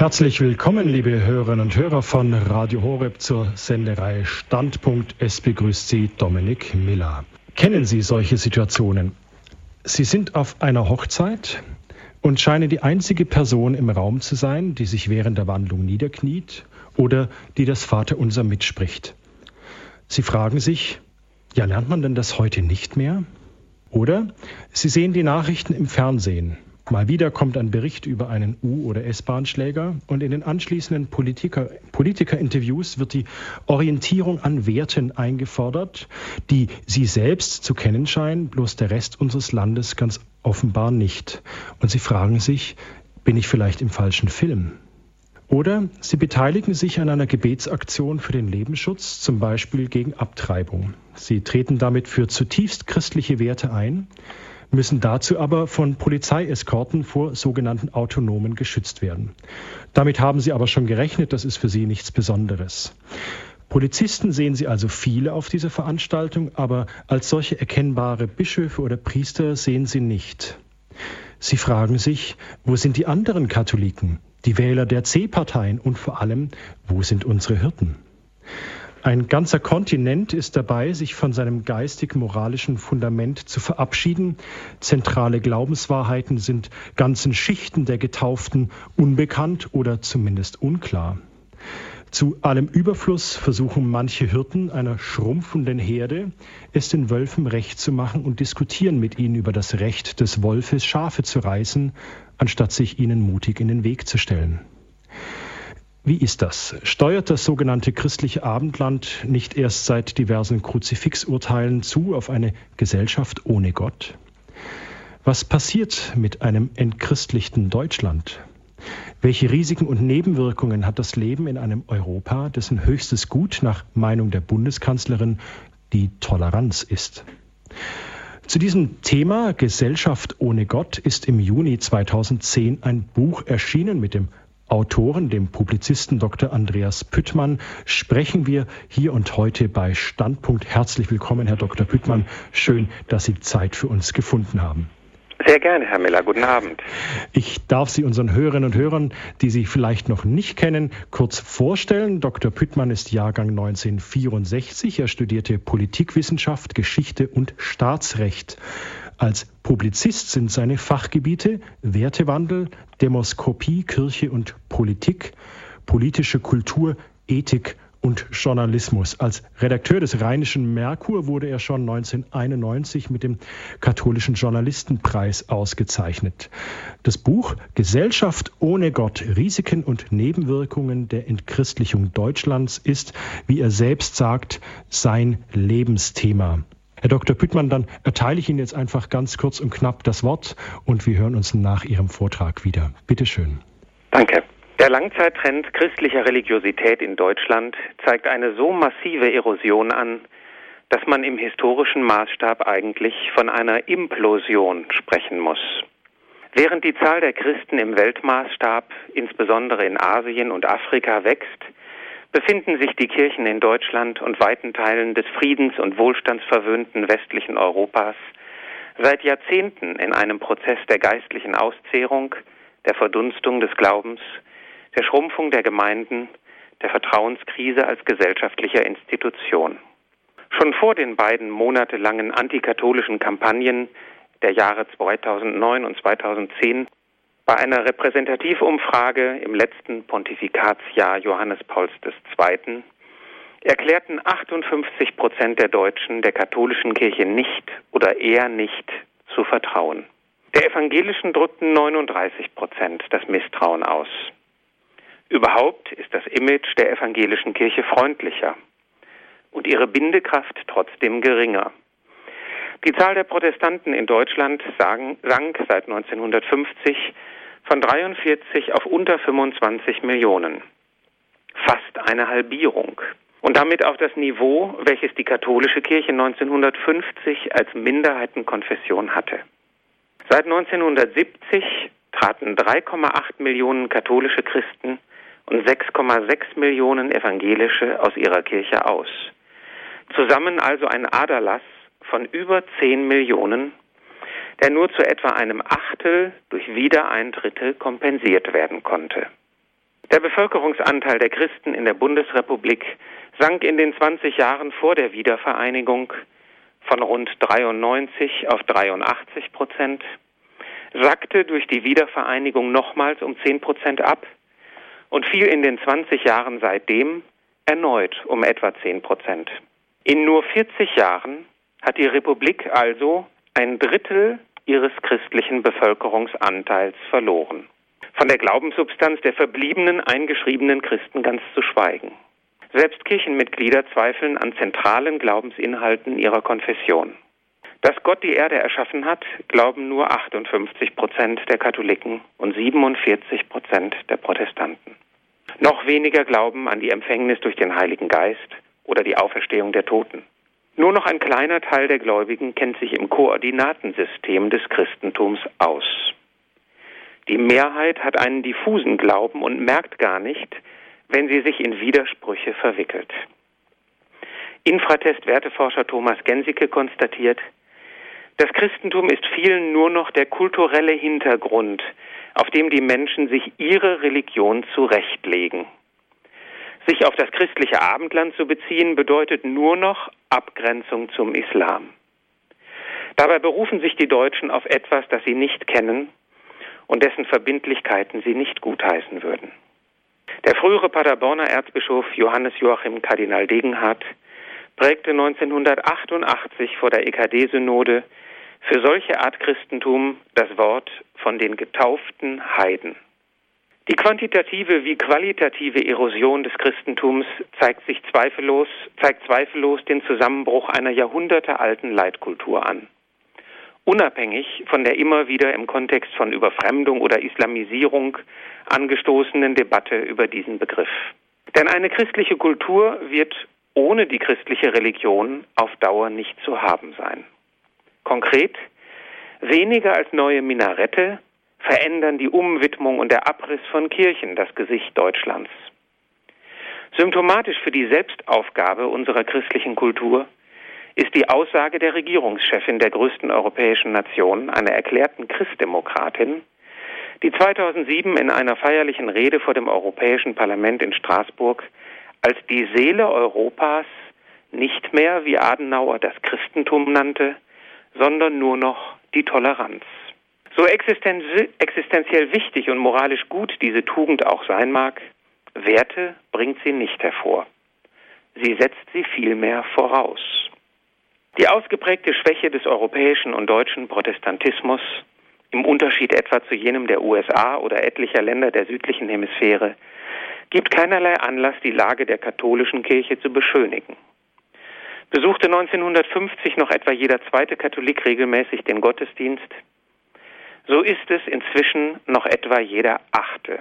Herzlich willkommen, liebe Hörerinnen und Hörer von Radio Horeb zur Senderei Standpunkt. Es begrüßt Sie Dominik Miller. Kennen Sie solche Situationen? Sie sind auf einer Hochzeit und scheinen die einzige Person im Raum zu sein, die sich während der Wandlung niederkniet oder die das Vaterunser mitspricht. Sie fragen sich, ja, lernt man denn das heute nicht mehr? Oder Sie sehen die Nachrichten im Fernsehen Mal wieder kommt ein Bericht über einen U- oder S-Bahnschläger und in den anschließenden Politiker, Politikerinterviews wird die Orientierung an Werten eingefordert, die Sie selbst zu kennen scheinen, bloß der Rest unseres Landes ganz offenbar nicht. Und Sie fragen sich, bin ich vielleicht im falschen Film? Oder Sie beteiligen sich an einer Gebetsaktion für den Lebensschutz, zum Beispiel gegen Abtreibung. Sie treten damit für zutiefst christliche Werte ein müssen dazu aber von Polizeieskorten vor sogenannten Autonomen geschützt werden. Damit haben sie aber schon gerechnet, das ist für sie nichts Besonderes. Polizisten sehen Sie also viele auf dieser Veranstaltung, aber als solche erkennbare Bischöfe oder Priester sehen Sie nicht. Sie fragen sich, wo sind die anderen Katholiken, die Wähler der C-Parteien und vor allem, wo sind unsere Hirten? Ein ganzer Kontinent ist dabei, sich von seinem geistig-moralischen Fundament zu verabschieden. Zentrale Glaubenswahrheiten sind ganzen Schichten der Getauften unbekannt oder zumindest unklar. Zu allem Überfluss versuchen manche Hirten einer schrumpfenden Herde, es den Wölfen recht zu machen und diskutieren mit ihnen über das Recht des Wolfes, Schafe zu reißen, anstatt sich ihnen mutig in den Weg zu stellen. Wie ist das? Steuert das sogenannte christliche Abendland nicht erst seit diversen Kruzifixurteilen zu auf eine Gesellschaft ohne Gott? Was passiert mit einem entchristlichten Deutschland? Welche Risiken und Nebenwirkungen hat das Leben in einem Europa, dessen höchstes Gut nach Meinung der Bundeskanzlerin die Toleranz ist? Zu diesem Thema Gesellschaft ohne Gott ist im Juni 2010 ein Buch erschienen mit dem Autoren, dem Publizisten Dr. Andreas Püttmann, sprechen wir hier und heute bei Standpunkt. Herzlich willkommen, Herr Dr. Püttmann. Schön, dass Sie Zeit für uns gefunden haben. Sehr gerne, Herr Miller. Guten Abend. Ich darf Sie unseren Hörerinnen und Hörern, die Sie vielleicht noch nicht kennen, kurz vorstellen. Dr. Püttmann ist Jahrgang 1964. Er studierte Politikwissenschaft, Geschichte und Staatsrecht. Als Publizist sind seine Fachgebiete Wertewandel, Demoskopie, Kirche und Politik, politische Kultur, Ethik und Journalismus. Als Redakteur des Rheinischen Merkur wurde er schon 1991 mit dem Katholischen Journalistenpreis ausgezeichnet. Das Buch Gesellschaft ohne Gott, Risiken und Nebenwirkungen der Entchristlichung Deutschlands ist, wie er selbst sagt, sein Lebensthema. Herr Dr. Püttmann, dann erteile ich Ihnen jetzt einfach ganz kurz und knapp das Wort und wir hören uns nach Ihrem Vortrag wieder. Bitte schön. Danke. Der Langzeittrend christlicher Religiosität in Deutschland zeigt eine so massive Erosion an, dass man im historischen Maßstab eigentlich von einer Implosion sprechen muss. Während die Zahl der Christen im Weltmaßstab, insbesondere in Asien und Afrika, wächst, befinden sich die Kirchen in Deutschland und weiten Teilen des friedens- und wohlstandsverwöhnten westlichen Europas seit Jahrzehnten in einem Prozess der geistlichen Auszehrung, der Verdunstung des Glaubens, der Schrumpfung der Gemeinden, der Vertrauenskrise als gesellschaftlicher Institution. Schon vor den beiden monatelangen antikatholischen Kampagnen der Jahre 2009 und 2010 bei einer Repräsentativumfrage im letzten Pontifikatsjahr Johannes Pauls II. erklärten 58 Prozent der Deutschen der katholischen Kirche nicht oder eher nicht zu vertrauen. Der evangelischen drückten 39 Prozent das Misstrauen aus. Überhaupt ist das Image der evangelischen Kirche freundlicher und ihre Bindekraft trotzdem geringer. Die Zahl der Protestanten in Deutschland sank seit 1950 von 43 auf unter 25 Millionen. Fast eine Halbierung. Und damit auch das Niveau, welches die katholische Kirche 1950 als Minderheitenkonfession hatte. Seit 1970 traten 3,8 Millionen katholische Christen und 6,6 Millionen evangelische aus ihrer Kirche aus. Zusammen also ein Aderlass von über 10 Millionen der nur zu etwa einem Achtel durch Wiedereintritte kompensiert werden konnte. Der Bevölkerungsanteil der Christen in der Bundesrepublik sank in den 20 Jahren vor der Wiedervereinigung von rund 93 auf 83 Prozent, sackte durch die Wiedervereinigung nochmals um 10 Prozent ab und fiel in den 20 Jahren seitdem erneut um etwa 10 Prozent. In nur 40 Jahren hat die Republik also ein Drittel ihres christlichen Bevölkerungsanteils verloren. Von der Glaubenssubstanz der verbliebenen eingeschriebenen Christen ganz zu schweigen. Selbst Kirchenmitglieder zweifeln an zentralen Glaubensinhalten ihrer Konfession. Dass Gott die Erde erschaffen hat, glauben nur 58 Prozent der Katholiken und 47 Prozent der Protestanten. Noch weniger glauben an die Empfängnis durch den Heiligen Geist oder die Auferstehung der Toten. Nur noch ein kleiner Teil der Gläubigen kennt sich im Koordinatensystem des Christentums aus. Die Mehrheit hat einen diffusen Glauben und merkt gar nicht, wenn sie sich in Widersprüche verwickelt. Infratest-Werteforscher Thomas Gensicke konstatiert, das Christentum ist vielen nur noch der kulturelle Hintergrund, auf dem die Menschen sich ihre Religion zurechtlegen. Sich auf das christliche Abendland zu beziehen, bedeutet nur noch Abgrenzung zum Islam. Dabei berufen sich die Deutschen auf etwas, das sie nicht kennen und dessen Verbindlichkeiten sie nicht gutheißen würden. Der frühere Paderborner Erzbischof Johannes Joachim Kardinal Degenhardt prägte 1988 vor der EKD-Synode für solche Art Christentum das Wort von den getauften Heiden. Die quantitative wie qualitative Erosion des Christentums zeigt sich zweifellos, zeigt zweifellos den Zusammenbruch einer jahrhundertealten Leitkultur an. Unabhängig von der immer wieder im Kontext von Überfremdung oder Islamisierung angestoßenen Debatte über diesen Begriff. Denn eine christliche Kultur wird ohne die christliche Religion auf Dauer nicht zu haben sein. Konkret, weniger als neue Minarette verändern die Umwidmung und der Abriss von Kirchen das Gesicht Deutschlands. Symptomatisch für die Selbstaufgabe unserer christlichen Kultur ist die Aussage der Regierungschefin der größten europäischen Nation, einer erklärten Christdemokratin, die 2007 in einer feierlichen Rede vor dem Europäischen Parlament in Straßburg als die Seele Europas nicht mehr, wie Adenauer das Christentum nannte, sondern nur noch die Toleranz. So existenziell wichtig und moralisch gut diese Tugend auch sein mag, Werte bringt sie nicht hervor. Sie setzt sie vielmehr voraus. Die ausgeprägte Schwäche des europäischen und deutschen Protestantismus, im Unterschied etwa zu jenem der USA oder etlicher Länder der südlichen Hemisphäre, gibt keinerlei Anlass, die Lage der katholischen Kirche zu beschönigen. Besuchte 1950 noch etwa jeder zweite Katholik regelmäßig den Gottesdienst, so ist es inzwischen noch etwa jeder achte.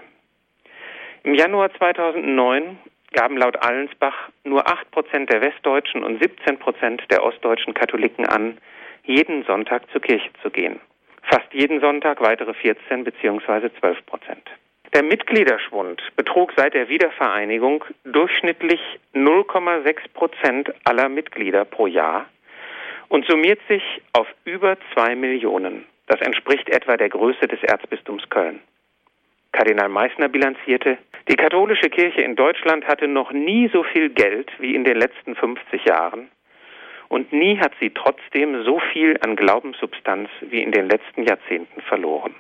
Im Januar 2009 gaben laut Allensbach nur 8 Prozent der westdeutschen und 17 Prozent der ostdeutschen Katholiken an, jeden Sonntag zur Kirche zu gehen. Fast jeden Sonntag weitere 14 bzw. 12 Prozent. Der Mitgliederschwund betrug seit der Wiedervereinigung durchschnittlich 0,6 Prozent aller Mitglieder pro Jahr und summiert sich auf über zwei Millionen. Das entspricht etwa der Größe des Erzbistums Köln. Kardinal Meissner bilanzierte, die katholische Kirche in Deutschland hatte noch nie so viel Geld wie in den letzten 50 Jahren und nie hat sie trotzdem so viel an Glaubenssubstanz wie in den letzten Jahrzehnten verloren.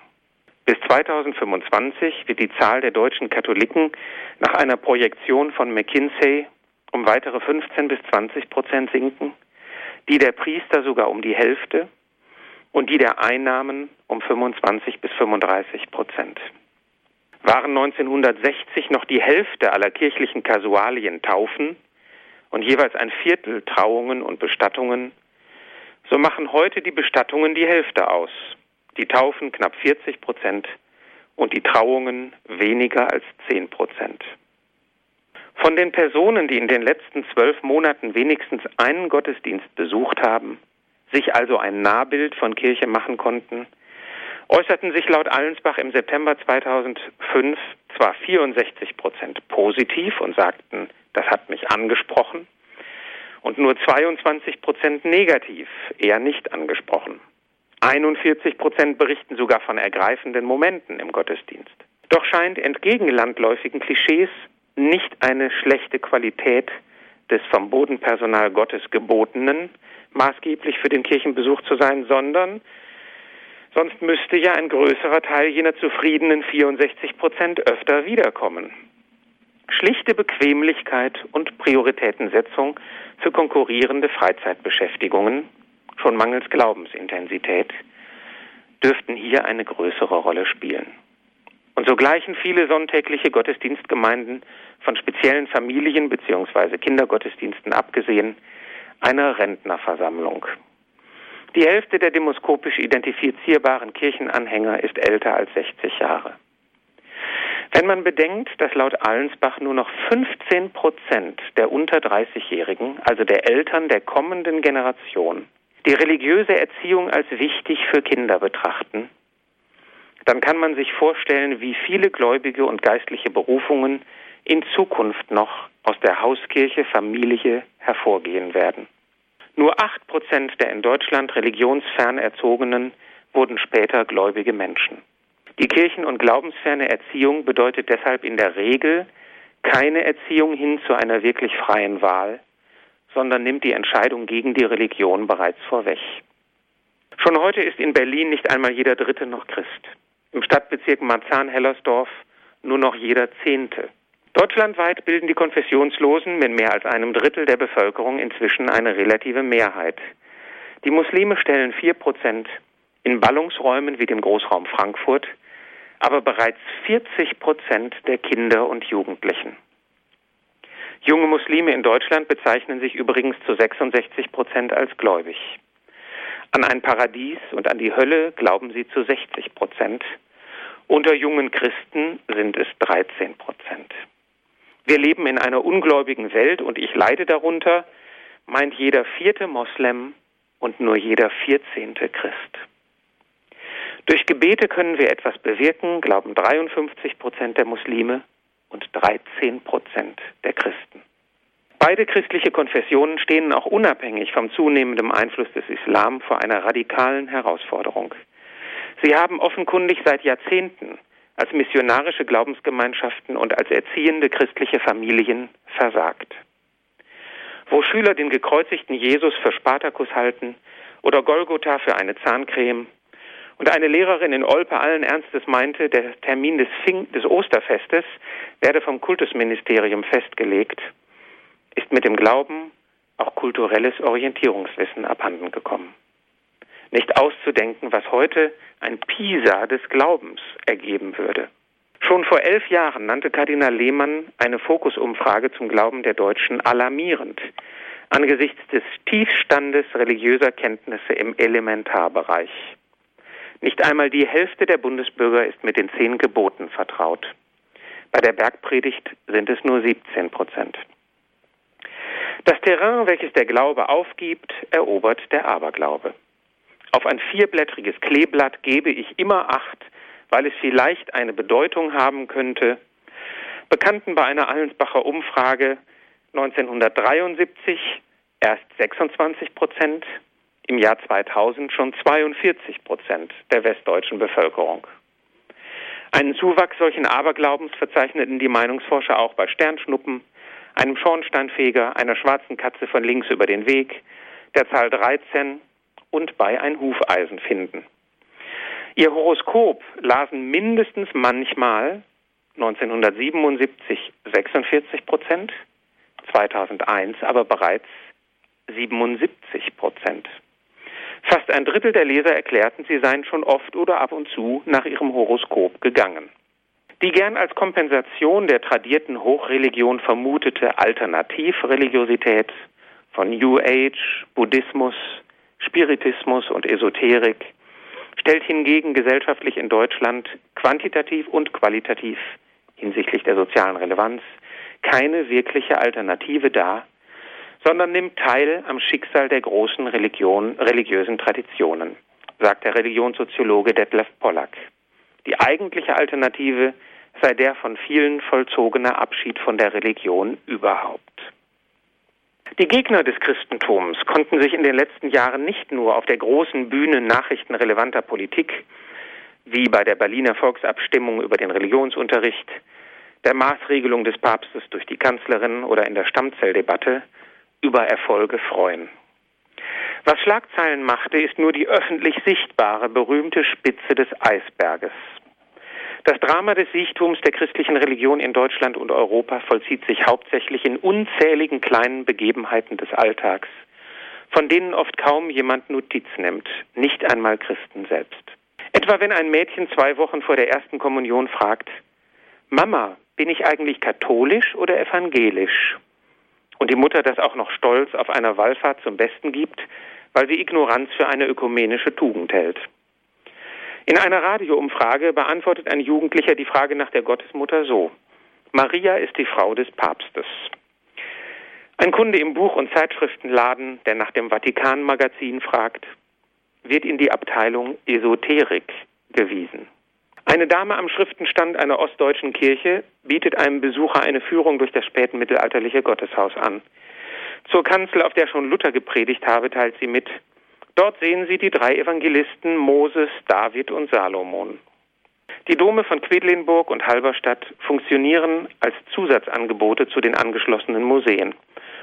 Bis 2025 wird die Zahl der deutschen Katholiken nach einer Projektion von McKinsey um weitere 15 bis 20 Prozent sinken, die der Priester sogar um die Hälfte und die der Einnahmen um 25 bis 35 Prozent. Waren 1960 noch die Hälfte aller kirchlichen Kasualien Taufen und jeweils ein Viertel Trauungen und Bestattungen, so machen heute die Bestattungen die Hälfte aus, die Taufen knapp 40 Prozent und die Trauungen weniger als 10 Prozent. Von den Personen, die in den letzten zwölf Monaten wenigstens einen Gottesdienst besucht haben, sich also ein Nahbild von Kirche machen konnten, äußerten sich laut Allensbach im September 2005 zwar 64 Prozent positiv und sagten, das hat mich angesprochen, und nur 22 Prozent negativ, eher nicht angesprochen. 41 Prozent berichten sogar von ergreifenden Momenten im Gottesdienst. Doch scheint entgegen landläufigen Klischees nicht eine schlechte Qualität des vom Bodenpersonal Gottes gebotenen maßgeblich für den Kirchenbesuch zu sein, sondern sonst müsste ja ein größerer Teil jener zufriedenen 64 Prozent öfter wiederkommen. Schlichte Bequemlichkeit und Prioritätensetzung für konkurrierende Freizeitbeschäftigungen, schon mangels Glaubensintensität, dürften hier eine größere Rolle spielen. Und so gleichen viele sonntägliche Gottesdienstgemeinden von speziellen Familien bzw. Kindergottesdiensten abgesehen einer Rentnerversammlung. Die Hälfte der demoskopisch identifizierbaren Kirchenanhänger ist älter als 60 Jahre. Wenn man bedenkt, dass laut Allensbach nur noch 15 Prozent der unter 30-Jährigen, also der Eltern der kommenden Generation, die religiöse Erziehung als wichtig für Kinder betrachten, dann kann man sich vorstellen, wie viele gläubige und geistliche Berufungen in Zukunft noch aus der Hauskirche Familie hervorgehen werden. Nur acht Prozent der in Deutschland religionsfern Erzogenen wurden später gläubige Menschen. Die kirchen- und glaubensferne Erziehung bedeutet deshalb in der Regel keine Erziehung hin zu einer wirklich freien Wahl, sondern nimmt die Entscheidung gegen die Religion bereits vorweg. Schon heute ist in Berlin nicht einmal jeder Dritte noch Christ. Im Stadtbezirk Marzahn-Hellersdorf nur noch jeder Zehnte. Deutschlandweit bilden die Konfessionslosen mit mehr als einem Drittel der Bevölkerung inzwischen eine relative Mehrheit. Die Muslime stellen vier Prozent in Ballungsräumen wie dem Großraum Frankfurt, aber bereits 40 Prozent der Kinder und Jugendlichen. Junge Muslime in Deutschland bezeichnen sich übrigens zu 66 Prozent als gläubig. An ein Paradies und an die Hölle glauben sie zu 60 Prozent. Unter jungen Christen sind es 13 Prozent. Wir leben in einer ungläubigen Welt und ich leide darunter, meint jeder vierte Moslem und nur jeder vierzehnte Christ. Durch Gebete können wir etwas bewirken, glauben 53 Prozent der Muslime und 13 Prozent der Christen. Beide christliche Konfessionen stehen auch unabhängig vom zunehmenden Einfluss des Islam vor einer radikalen Herausforderung. Sie haben offenkundig seit Jahrzehnten als missionarische Glaubensgemeinschaften und als erziehende christliche Familien versagt. Wo Schüler den gekreuzigten Jesus für Spartakus halten oder Golgotha für eine Zahncreme und eine Lehrerin in Olpe allen Ernstes meinte, der Termin des, Fing des Osterfestes werde vom Kultusministerium festgelegt, ist mit dem Glauben auch kulturelles Orientierungswissen abhanden gekommen. Nicht auszudenken, was heute ein Pisa des Glaubens ergeben würde. Schon vor elf Jahren nannte Kardinal Lehmann eine Fokusumfrage zum Glauben der Deutschen alarmierend angesichts des Tiefstandes religiöser Kenntnisse im Elementarbereich. Nicht einmal die Hälfte der Bundesbürger ist mit den zehn Geboten vertraut. Bei der Bergpredigt sind es nur 17 Prozent. Das Terrain, welches der Glaube aufgibt, erobert der Aberglaube. Auf ein vierblättriges Kleeblatt gebe ich immer Acht, weil es vielleicht eine Bedeutung haben könnte. Bekannten bei einer Allensbacher Umfrage 1973 erst 26 Prozent, im Jahr 2000 schon 42 Prozent der westdeutschen Bevölkerung. Einen Zuwachs solchen Aberglaubens verzeichneten die Meinungsforscher auch bei Sternschnuppen, einem Schornsteinfeger, einer schwarzen Katze von links über den Weg, der Zahl 13 und bei ein Hufeisen finden. Ihr Horoskop lasen mindestens manchmal 1977 46 Prozent, 2001 aber bereits 77 Prozent. Fast ein Drittel der Leser erklärten, sie seien schon oft oder ab und zu nach ihrem Horoskop gegangen. Die gern als Kompensation der tradierten Hochreligion vermutete Alternativreligiosität von New Age, Buddhismus, Spiritismus und Esoterik stellt hingegen gesellschaftlich in Deutschland quantitativ und qualitativ hinsichtlich der sozialen Relevanz keine wirkliche Alternative dar, sondern nimmt teil am Schicksal der großen Religion, religiösen Traditionen, sagt der Religionssoziologe Detlef Pollack. Die eigentliche Alternative sei der von vielen vollzogene Abschied von der Religion überhaupt. Die Gegner des Christentums konnten sich in den letzten Jahren nicht nur auf der großen Bühne nachrichtenrelevanter Politik wie bei der Berliner Volksabstimmung über den Religionsunterricht, der Maßregelung des Papstes durch die Kanzlerin oder in der Stammzelldebatte über Erfolge freuen. Was Schlagzeilen machte, ist nur die öffentlich sichtbare, berühmte Spitze des Eisberges. Das Drama des Sichtums der christlichen Religion in Deutschland und Europa vollzieht sich hauptsächlich in unzähligen kleinen Begebenheiten des Alltags, von denen oft kaum jemand Notiz nimmt, nicht einmal Christen selbst. Etwa wenn ein Mädchen zwei Wochen vor der ersten Kommunion fragt, Mama, bin ich eigentlich katholisch oder evangelisch? Und die Mutter das auch noch stolz auf einer Wallfahrt zum Besten gibt, weil sie Ignoranz für eine ökumenische Tugend hält. In einer Radioumfrage beantwortet ein Jugendlicher die Frage nach der Gottesmutter so. Maria ist die Frau des Papstes. Ein Kunde im Buch- und Zeitschriftenladen, der nach dem Vatikan-Magazin fragt, wird in die Abteilung Esoterik gewiesen. Eine Dame am Schriftenstand einer ostdeutschen Kirche bietet einem Besucher eine Führung durch das spätmittelalterliche Gotteshaus an. Zur Kanzel, auf der schon Luther gepredigt habe, teilt sie mit, dort sehen Sie die drei Evangelisten Moses, David und Salomon. Die Dome von Quedlinburg und Halberstadt funktionieren als Zusatzangebote zu den angeschlossenen Museen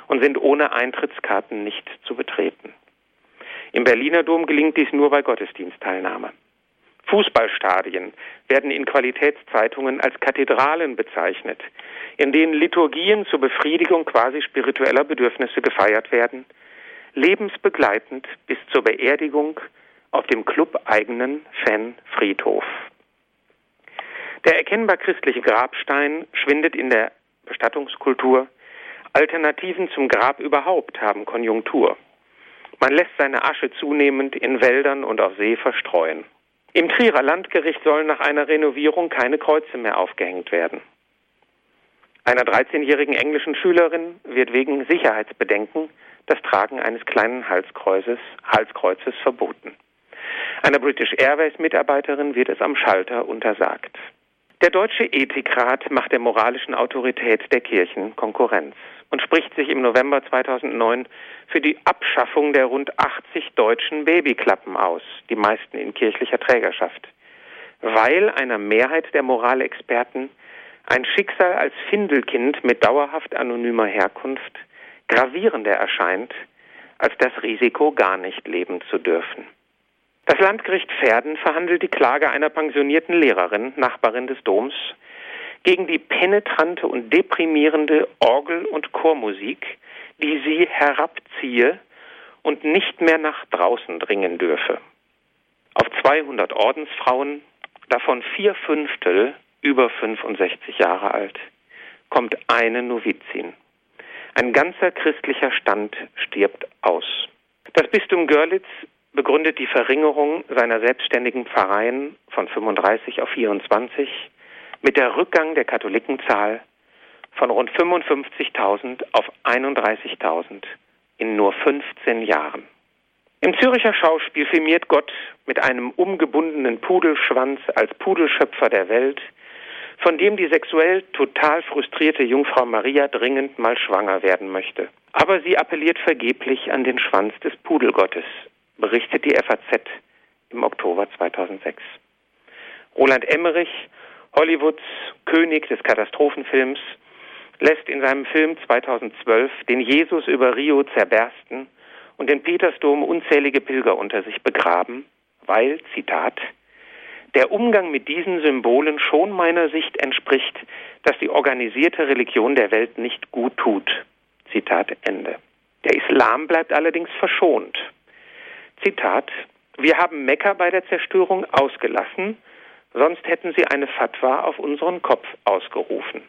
und sind ohne Eintrittskarten nicht zu betreten. Im Berliner Dom gelingt dies nur bei Gottesdienstteilnahme. Fußballstadien werden in Qualitätszeitungen als Kathedralen bezeichnet, in denen Liturgien zur Befriedigung quasi spiritueller Bedürfnisse gefeiert werden, lebensbegleitend bis zur Beerdigung auf dem clubeigenen Fan-Friedhof. Der erkennbar christliche Grabstein schwindet in der Bestattungskultur. Alternativen zum Grab überhaupt haben Konjunktur. Man lässt seine Asche zunehmend in Wäldern und auf See verstreuen. Im Trierer Landgericht sollen nach einer Renovierung keine Kreuze mehr aufgehängt werden. Einer 13-jährigen englischen Schülerin wird wegen Sicherheitsbedenken das Tragen eines kleinen Halskreuzes, Halskreuzes verboten. Einer British Airways Mitarbeiterin wird es am Schalter untersagt. Der Deutsche Ethikrat macht der moralischen Autorität der Kirchen Konkurrenz und spricht sich im November 2009 für die Abschaffung der rund 80 deutschen Babyklappen aus, die meisten in kirchlicher Trägerschaft, weil einer Mehrheit der Moralexperten ein Schicksal als Findelkind mit dauerhaft anonymer Herkunft gravierender erscheint, als das Risiko, gar nicht leben zu dürfen. Das Landgericht Verden verhandelt die Klage einer pensionierten Lehrerin, Nachbarin des Doms, gegen die penetrante und deprimierende Orgel- und Chormusik, die sie herabziehe und nicht mehr nach draußen dringen dürfe. Auf 200 Ordensfrauen, davon vier Fünftel über 65 Jahre alt, kommt eine Novizin. Ein ganzer christlicher Stand stirbt aus. Das Bistum Görlitz begründet die Verringerung seiner selbstständigen Pfarreien von 35 auf 24 mit der Rückgang der Katholikenzahl von rund 55.000 auf 31.000 in nur 15 Jahren. Im Züricher Schauspiel firmiert Gott mit einem umgebundenen Pudelschwanz als Pudelschöpfer der Welt, von dem die sexuell total frustrierte Jungfrau Maria dringend mal schwanger werden möchte. Aber sie appelliert vergeblich an den Schwanz des Pudelgottes, berichtet die FAZ im Oktober 2006. Roland Emmerich Hollywoods König des Katastrophenfilms lässt in seinem Film 2012 den Jesus über Rio zerbersten und den Petersdom unzählige Pilger unter sich begraben, weil, Zitat, der Umgang mit diesen Symbolen schon meiner Sicht entspricht, dass die organisierte Religion der Welt nicht gut tut. Zitat Ende. Der Islam bleibt allerdings verschont. Zitat, wir haben Mekka bei der Zerstörung ausgelassen, Sonst hätten sie eine Fatwa auf unseren Kopf ausgerufen.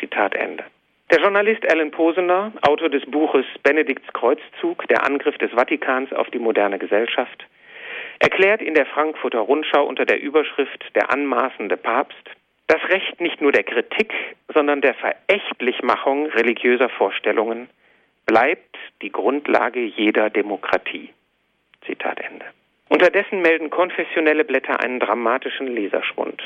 Zitat Ende. Der Journalist Alan Posener, Autor des Buches Benedikts Kreuzzug, der Angriff des Vatikans auf die moderne Gesellschaft, erklärt in der Frankfurter Rundschau unter der Überschrift Der anmaßende Papst, das Recht nicht nur der Kritik, sondern der Verächtlichmachung religiöser Vorstellungen bleibt die Grundlage jeder Demokratie. Zitat Ende. Unterdessen melden konfessionelle Blätter einen dramatischen Leserschwund.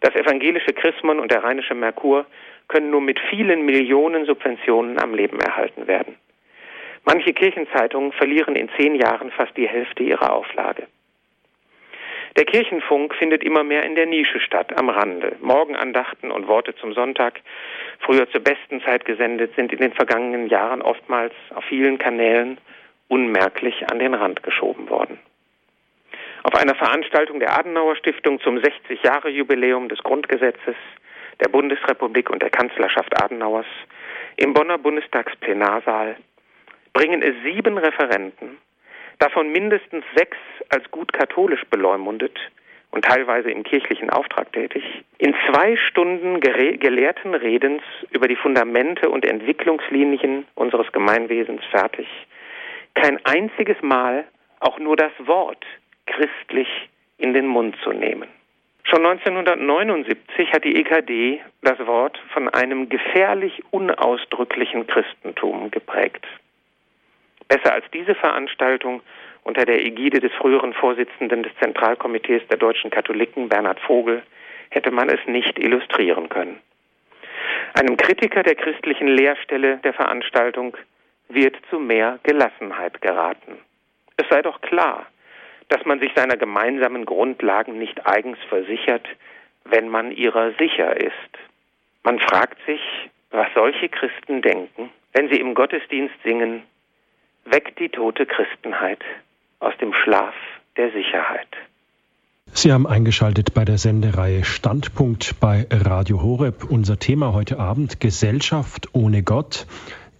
Das evangelische Chrismon und der rheinische Merkur können nur mit vielen Millionen Subventionen am Leben erhalten werden. Manche Kirchenzeitungen verlieren in zehn Jahren fast die Hälfte ihrer Auflage. Der Kirchenfunk findet immer mehr in der Nische statt, am Rande. Morgenandachten und Worte zum Sonntag, früher zur besten Zeit gesendet, sind in den vergangenen Jahren oftmals auf vielen Kanälen unmerklich an den Rand geschoben worden. Auf einer Veranstaltung der Adenauer Stiftung zum 60-Jahre-Jubiläum des Grundgesetzes der Bundesrepublik und der Kanzlerschaft Adenauers im Bonner Bundestagsplenarsaal bringen es sieben Referenten, davon mindestens sechs als gut katholisch beleumundet und teilweise im kirchlichen Auftrag tätig, in zwei Stunden gelehrten Redens über die Fundamente und Entwicklungslinien unseres Gemeinwesens fertig, kein einziges Mal auch nur das Wort christlich in den Mund zu nehmen. Schon 1979 hat die EKD das Wort von einem gefährlich unausdrücklichen Christentum geprägt. Besser als diese Veranstaltung unter der Ägide des früheren Vorsitzenden des Zentralkomitees der deutschen Katholiken, Bernhard Vogel, hätte man es nicht illustrieren können. Einem Kritiker der christlichen Lehrstelle der Veranstaltung wird zu mehr Gelassenheit geraten. Es sei doch klar, dass man sich seiner gemeinsamen Grundlagen nicht eigens versichert, wenn man ihrer sicher ist. Man fragt sich, was solche Christen denken, wenn sie im Gottesdienst singen, weckt die tote Christenheit aus dem Schlaf der Sicherheit. Sie haben eingeschaltet bei der Sendereihe Standpunkt bei Radio Horeb. Unser Thema heute Abend Gesellschaft ohne Gott.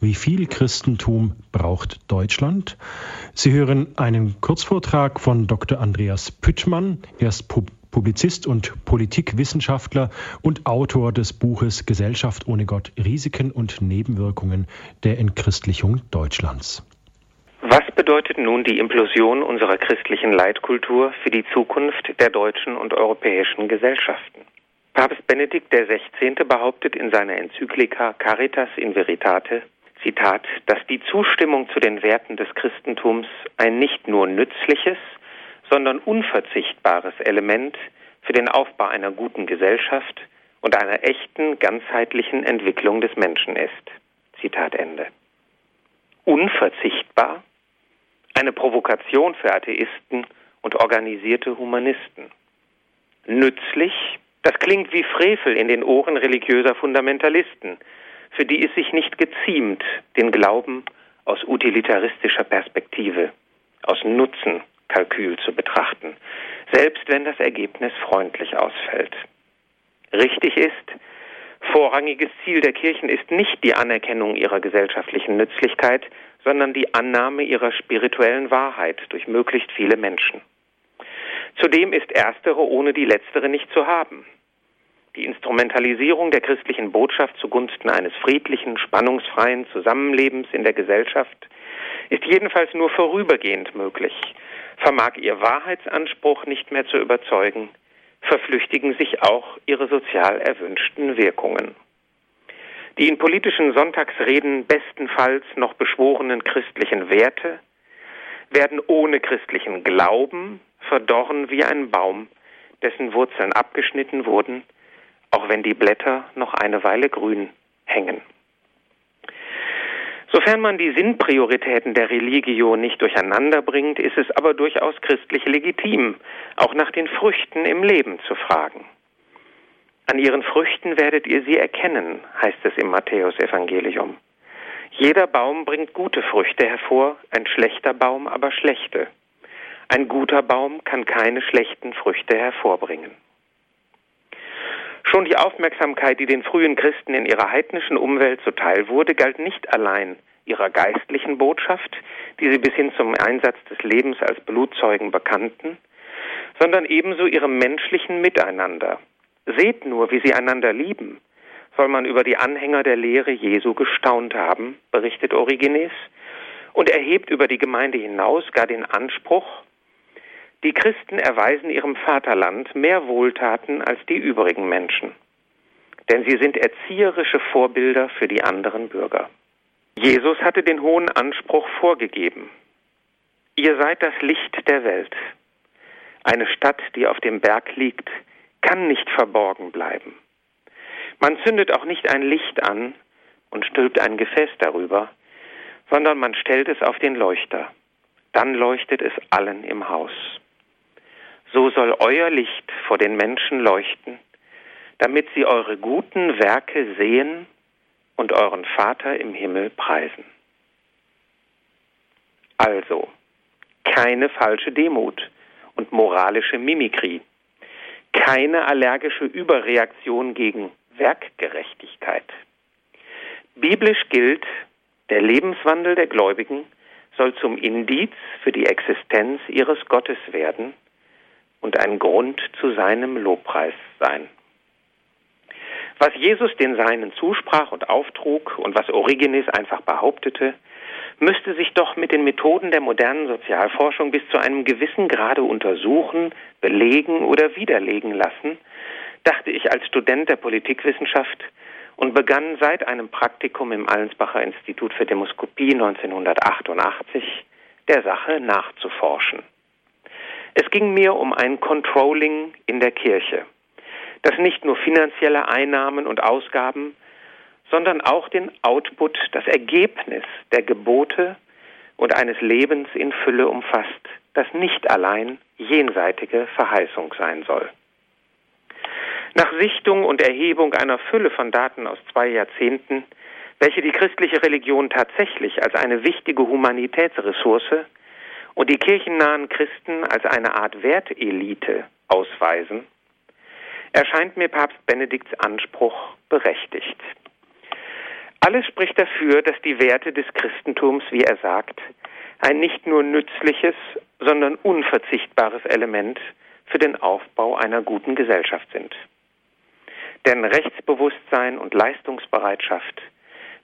Wie viel Christentum braucht Deutschland? Sie hören einen Kurzvortrag von Dr. Andreas Püttmann. Er ist Publizist und Politikwissenschaftler und Autor des Buches Gesellschaft ohne Gott Risiken und Nebenwirkungen der Entchristlichung Deutschlands. Bedeutet nun die Implosion unserer christlichen Leitkultur für die Zukunft der deutschen und europäischen Gesellschaften? Papst Benedikt XVI. behauptet in seiner Enzyklika Caritas in Veritate, Zitat, dass die Zustimmung zu den Werten des Christentums ein nicht nur nützliches, sondern unverzichtbares Element für den Aufbau einer guten Gesellschaft und einer echten, ganzheitlichen Entwicklung des Menschen ist. Zitat Ende. Unverzichtbar? Eine Provokation für Atheisten und organisierte Humanisten. Nützlich? Das klingt wie Frevel in den Ohren religiöser Fundamentalisten, für die es sich nicht geziemt, den Glauben aus utilitaristischer Perspektive, aus Nutzenkalkül zu betrachten, selbst wenn das Ergebnis freundlich ausfällt. Richtig ist, vorrangiges Ziel der Kirchen ist nicht die Anerkennung ihrer gesellschaftlichen Nützlichkeit, sondern die Annahme ihrer spirituellen Wahrheit durch möglichst viele Menschen. Zudem ist erstere ohne die letztere nicht zu haben. Die Instrumentalisierung der christlichen Botschaft zugunsten eines friedlichen, spannungsfreien Zusammenlebens in der Gesellschaft ist jedenfalls nur vorübergehend möglich. Vermag ihr Wahrheitsanspruch nicht mehr zu überzeugen, verflüchtigen sich auch ihre sozial erwünschten Wirkungen. Die in politischen Sonntagsreden bestenfalls noch beschworenen christlichen Werte werden ohne christlichen Glauben verdorren wie ein Baum, dessen Wurzeln abgeschnitten wurden auch wenn die Blätter noch eine Weile grün hängen. Sofern man die Sinnprioritäten der Religio nicht durcheinander bringt, ist es aber durchaus christlich legitim, auch nach den Früchten im Leben zu fragen. An ihren Früchten werdet ihr sie erkennen, heißt es im Matthäusevangelium. Jeder Baum bringt gute Früchte hervor, ein schlechter Baum aber schlechte. Ein guter Baum kann keine schlechten Früchte hervorbringen. Schon die Aufmerksamkeit, die den frühen Christen in ihrer heidnischen Umwelt zuteil wurde, galt nicht allein ihrer geistlichen Botschaft, die sie bis hin zum Einsatz des Lebens als Blutzeugen bekannten, sondern ebenso ihrem menschlichen Miteinander. Seht nur, wie sie einander lieben, soll man über die Anhänger der Lehre Jesu gestaunt haben, berichtet Origenes, und erhebt über die Gemeinde hinaus gar den Anspruch, die Christen erweisen ihrem Vaterland mehr Wohltaten als die übrigen Menschen, denn sie sind erzieherische Vorbilder für die anderen Bürger. Jesus hatte den hohen Anspruch vorgegeben. Ihr seid das Licht der Welt. Eine Stadt, die auf dem Berg liegt, kann nicht verborgen bleiben. Man zündet auch nicht ein Licht an und stülpt ein Gefäß darüber, sondern man stellt es auf den Leuchter. Dann leuchtet es allen im Haus. so soll euer Licht vor den Menschen leuchten, damit sie eure guten Werke sehen und euren Vater im Himmel preisen. Also, keine falsche Demut und moralische Mimikrie, keine allergische Überreaktion gegen Werkgerechtigkeit. Biblisch gilt, der Lebenswandel der Gläubigen soll zum Indiz für die Existenz ihres Gottes werden und ein Grund zu seinem Lobpreis sein. Was Jesus den Seinen zusprach und auftrug und was Origenes einfach behauptete, müsste sich doch mit den Methoden der modernen Sozialforschung bis zu einem gewissen Grade untersuchen, belegen oder widerlegen lassen, dachte ich als Student der Politikwissenschaft und begann seit einem Praktikum im Allensbacher Institut für Demoskopie 1988 der Sache nachzuforschen. Es ging mir um ein Controlling in der Kirche das nicht nur finanzielle Einnahmen und Ausgaben, sondern auch den Output, das Ergebnis der Gebote und eines Lebens in Fülle umfasst, das nicht allein jenseitige Verheißung sein soll. Nach Sichtung und Erhebung einer Fülle von Daten aus zwei Jahrzehnten, welche die christliche Religion tatsächlich als eine wichtige Humanitätsressource und die kirchennahen Christen als eine Art Wertelite ausweisen, erscheint mir Papst Benedikts Anspruch berechtigt. Alles spricht dafür, dass die Werte des Christentums, wie er sagt, ein nicht nur nützliches, sondern unverzichtbares Element für den Aufbau einer guten Gesellschaft sind. Denn Rechtsbewusstsein und Leistungsbereitschaft,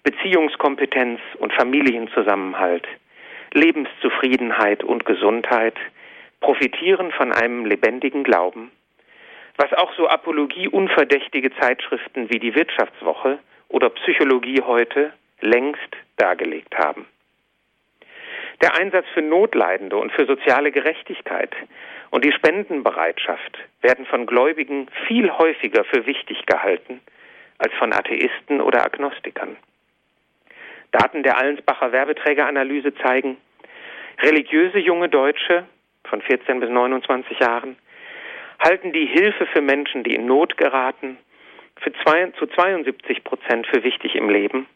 Beziehungskompetenz und Familienzusammenhalt, Lebenszufriedenheit und Gesundheit profitieren von einem lebendigen Glauben, was auch so apologieunverdächtige Zeitschriften wie die Wirtschaftswoche oder Psychologie heute längst dargelegt haben. Der Einsatz für Notleidende und für soziale Gerechtigkeit und die Spendenbereitschaft werden von Gläubigen viel häufiger für wichtig gehalten als von Atheisten oder Agnostikern. Daten der Allensbacher Werbeträgeranalyse zeigen, religiöse junge Deutsche von 14 bis 29 Jahren halten die Hilfe für Menschen, die in Not geraten, für zwei, zu 72 Prozent für wichtig im Leben,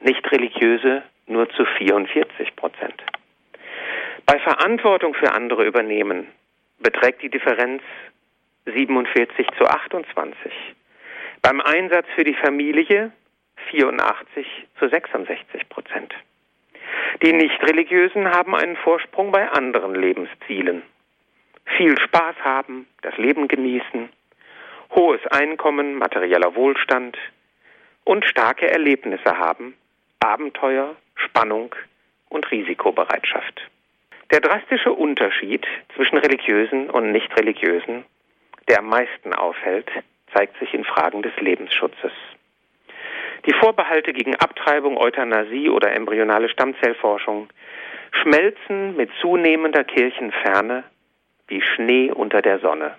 nicht religiöse nur zu 44 Prozent. Bei Verantwortung für andere übernehmen beträgt die Differenz 47 zu 28. Beim Einsatz für die Familie 84 zu 66 Prozent. Die Nichtreligiösen haben einen Vorsprung bei anderen Lebenszielen viel Spaß haben, das Leben genießen, hohes Einkommen, materieller Wohlstand und starke Erlebnisse haben, Abenteuer, Spannung und Risikobereitschaft. Der drastische Unterschied zwischen religiösen und nichtreligiösen, der am meisten auffällt, zeigt sich in Fragen des Lebensschutzes. Die Vorbehalte gegen Abtreibung, Euthanasie oder embryonale Stammzellforschung schmelzen mit zunehmender Kirchenferne wie Schnee unter der Sonne.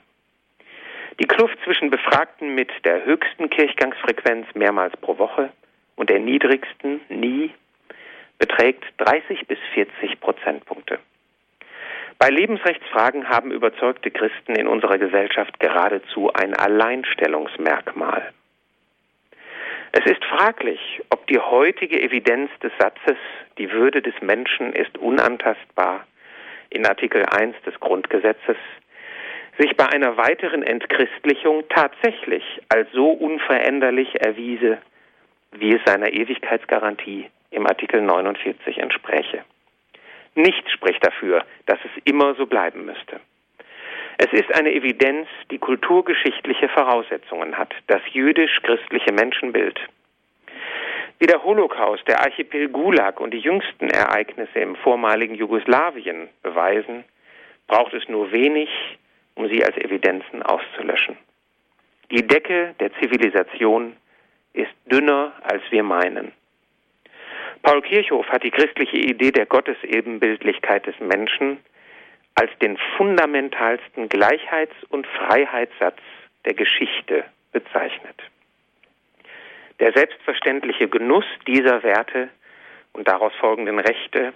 Die Kluft zwischen Befragten mit der höchsten Kirchgangsfrequenz mehrmals pro Woche und der niedrigsten nie beträgt 30 bis 40 Prozentpunkte. Bei Lebensrechtsfragen haben überzeugte Christen in unserer Gesellschaft geradezu ein Alleinstellungsmerkmal. Es ist fraglich, ob die heutige Evidenz des Satzes, die Würde des Menschen ist unantastbar, in Artikel 1 des Grundgesetzes sich bei einer weiteren Entchristlichung tatsächlich als so unveränderlich erwiese, wie es seiner Ewigkeitsgarantie im Artikel 49 entspräche. Nichts spricht dafür, dass es immer so bleiben müsste. Es ist eine Evidenz, die kulturgeschichtliche Voraussetzungen hat, das jüdisch-christliche Menschenbild, wie der Holocaust, der Archipel Gulag und die jüngsten Ereignisse im vormaligen Jugoslawien beweisen, braucht es nur wenig, um sie als Evidenzen auszulöschen. Die Decke der Zivilisation ist dünner, als wir meinen. Paul Kirchhoff hat die christliche Idee der Gottesebenbildlichkeit des Menschen als den fundamentalsten Gleichheits- und Freiheitssatz der Geschichte bezeichnet. Der selbstverständliche Genuss dieser Werte und daraus folgenden Rechte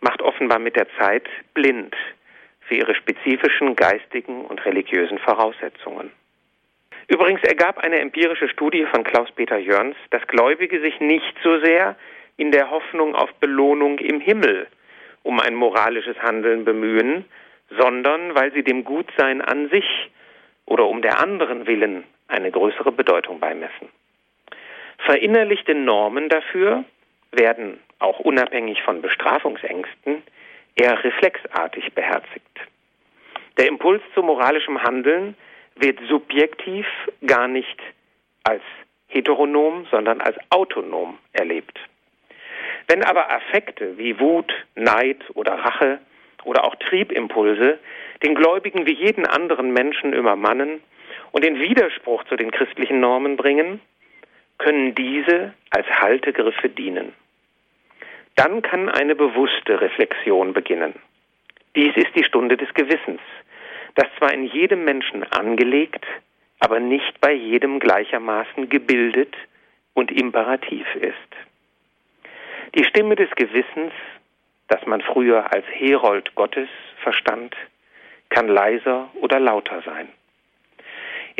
macht offenbar mit der Zeit blind für ihre spezifischen geistigen und religiösen Voraussetzungen. Übrigens ergab eine empirische Studie von Klaus-Peter Jörns, dass Gläubige sich nicht so sehr in der Hoffnung auf Belohnung im Himmel um ein moralisches Handeln bemühen, sondern weil sie dem Gutsein an sich oder um der anderen willen eine größere Bedeutung beimessen. Verinnerlichte Normen dafür werden auch unabhängig von Bestrafungsängsten eher reflexartig beherzigt. Der Impuls zu moralischem Handeln wird subjektiv gar nicht als heteronom, sondern als autonom erlebt. Wenn aber Affekte wie Wut, Neid oder Rache oder auch Triebimpulse den Gläubigen wie jeden anderen Menschen übermannen und den Widerspruch zu den christlichen Normen bringen, können diese als Haltegriffe dienen. Dann kann eine bewusste Reflexion beginnen. Dies ist die Stunde des Gewissens, das zwar in jedem Menschen angelegt, aber nicht bei jedem gleichermaßen gebildet und imperativ ist. Die Stimme des Gewissens, das man früher als Herold Gottes verstand, kann leiser oder lauter sein.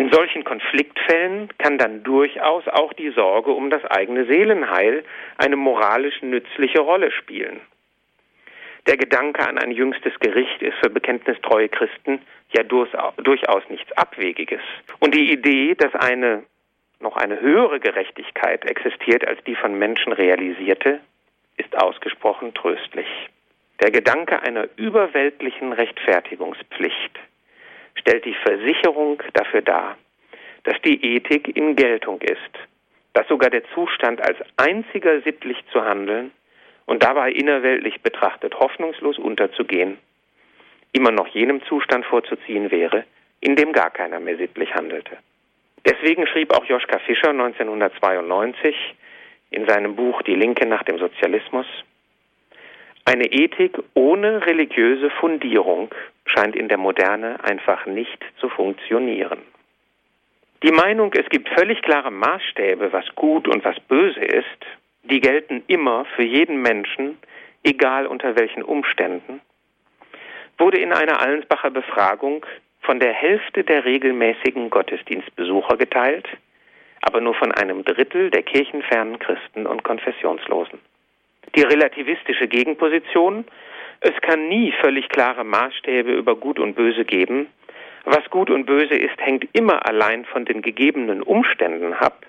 In solchen Konfliktfällen kann dann durchaus auch die Sorge um das eigene Seelenheil eine moralisch nützliche Rolle spielen. Der Gedanke an ein jüngstes Gericht ist für bekenntnistreue Christen ja durchaus nichts Abwegiges. Und die Idee, dass eine noch eine höhere Gerechtigkeit existiert als die von Menschen realisierte, ist ausgesprochen tröstlich. Der Gedanke einer überweltlichen Rechtfertigungspflicht stellt die Versicherung dafür dar, dass die Ethik in Geltung ist, dass sogar der Zustand als einziger sittlich zu handeln und dabei innerweltlich betrachtet hoffnungslos unterzugehen, immer noch jenem Zustand vorzuziehen wäre, in dem gar keiner mehr sittlich handelte. Deswegen schrieb auch Joschka Fischer 1992 in seinem Buch Die Linke nach dem Sozialismus, eine Ethik ohne religiöse Fundierung scheint in der Moderne einfach nicht zu funktionieren. Die Meinung, es gibt völlig klare Maßstäbe, was gut und was böse ist, die gelten immer für jeden Menschen, egal unter welchen Umständen, wurde in einer Allensbacher Befragung von der Hälfte der regelmäßigen Gottesdienstbesucher geteilt, aber nur von einem Drittel der kirchenfernen Christen und Konfessionslosen. Die relativistische Gegenposition, es kann nie völlig klare Maßstäbe über Gut und Böse geben, was gut und böse ist, hängt immer allein von den gegebenen Umständen ab,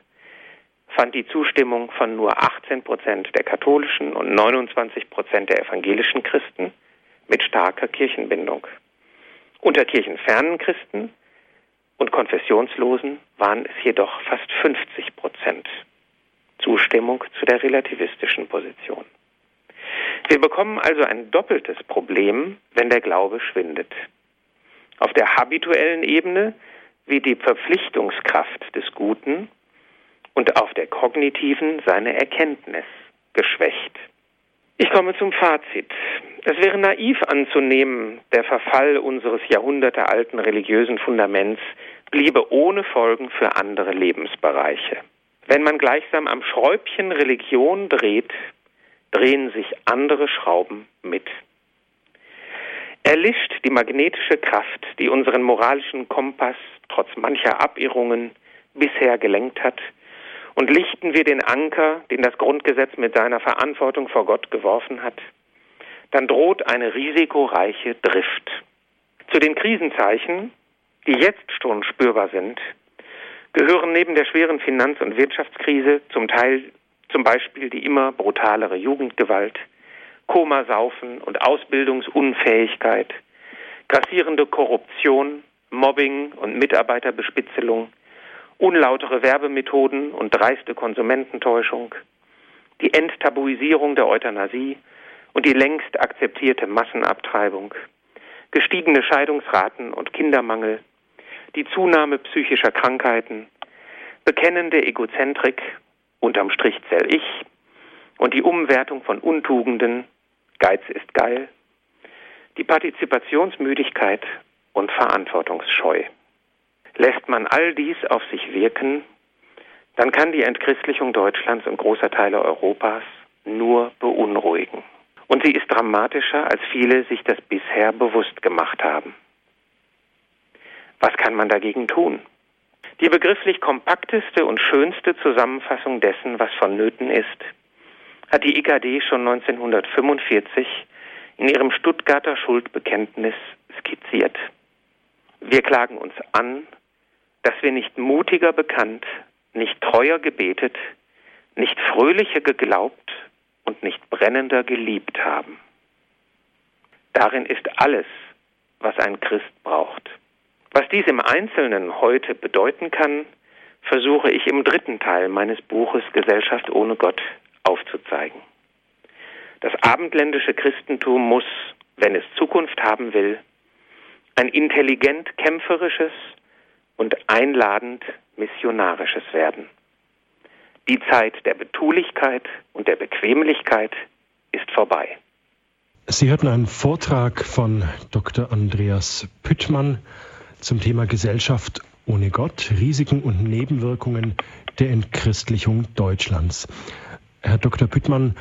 fand die Zustimmung von nur 18 Prozent der katholischen und 29 Prozent der evangelischen Christen mit starker Kirchenbindung. Unter kirchenfernen Christen und Konfessionslosen waren es jedoch fast 50 Prozent Zustimmung zu der relativistischen Position. Wir bekommen also ein doppeltes Problem, wenn der Glaube schwindet. Auf der habituellen Ebene wie die Verpflichtungskraft des Guten und auf der kognitiven seine Erkenntnis geschwächt. Ich komme zum Fazit. Es wäre naiv anzunehmen, der Verfall unseres jahrhundertealten religiösen Fundaments bliebe ohne Folgen für andere Lebensbereiche. Wenn man gleichsam am Schräubchen Religion dreht, drehen sich andere Schrauben mit. Erlischt die magnetische Kraft, die unseren moralischen Kompass trotz mancher Abirrungen bisher gelenkt hat, und lichten wir den Anker, den das Grundgesetz mit seiner Verantwortung vor Gott geworfen hat, dann droht eine risikoreiche Drift. Zu den Krisenzeichen, die jetzt schon spürbar sind, gehören neben der schweren Finanz- und Wirtschaftskrise zum Teil zum Beispiel die immer brutalere Jugendgewalt, Komasaufen und Ausbildungsunfähigkeit, grassierende Korruption, Mobbing und Mitarbeiterbespitzelung, unlautere Werbemethoden und dreiste Konsumententäuschung, die Enttabuisierung der Euthanasie und die längst akzeptierte Massenabtreibung, gestiegene Scheidungsraten und Kindermangel, die Zunahme psychischer Krankheiten, bekennende Egozentrik, unterm Strich zähl ich, und die Umwertung von Untugenden, Geiz ist geil, die Partizipationsmüdigkeit und Verantwortungsscheu. Lässt man all dies auf sich wirken, dann kann die Entchristlichung Deutschlands und großer Teile Europas nur beunruhigen. Und sie ist dramatischer, als viele sich das bisher bewusst gemacht haben. Was kann man dagegen tun? Die begrifflich kompakteste und schönste Zusammenfassung dessen, was vonnöten ist, hat die IKD schon 1945 in ihrem Stuttgarter Schuldbekenntnis skizziert. Wir klagen uns an, dass wir nicht mutiger bekannt, nicht treuer gebetet, nicht fröhlicher geglaubt und nicht brennender geliebt haben. Darin ist alles, was ein Christ braucht. Was dies im Einzelnen heute bedeuten kann, versuche ich im dritten Teil meines Buches Gesellschaft ohne Gott aufzuzeigen. Das abendländische Christentum muss, wenn es Zukunft haben will, ein intelligent kämpferisches und einladend missionarisches werden. Die Zeit der Betulichkeit und der Bequemlichkeit ist vorbei. Sie hörten einen Vortrag von Dr. Andreas Püttmann zum Thema Gesellschaft ohne Gott, Risiken und Nebenwirkungen der Entchristlichung Deutschlands. Herr Dr. Püttmann,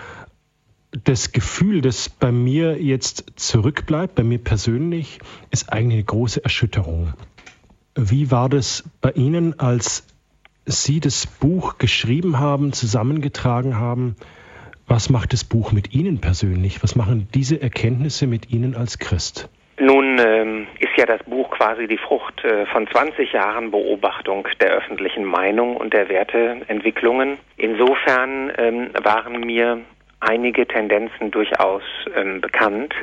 das Gefühl, das bei mir jetzt zurückbleibt, bei mir persönlich, ist eigentlich eine große Erschütterung. Wie war das bei Ihnen, als Sie das Buch geschrieben haben, zusammengetragen haben? Was macht das Buch mit Ihnen persönlich? Was machen diese Erkenntnisse mit Ihnen als Christ? Nun ähm, ist ja das Buch quasi die Frucht äh, von 20 Jahren Beobachtung der öffentlichen Meinung und der Werteentwicklungen. Insofern ähm, waren mir einige Tendenzen durchaus ähm, bekannt.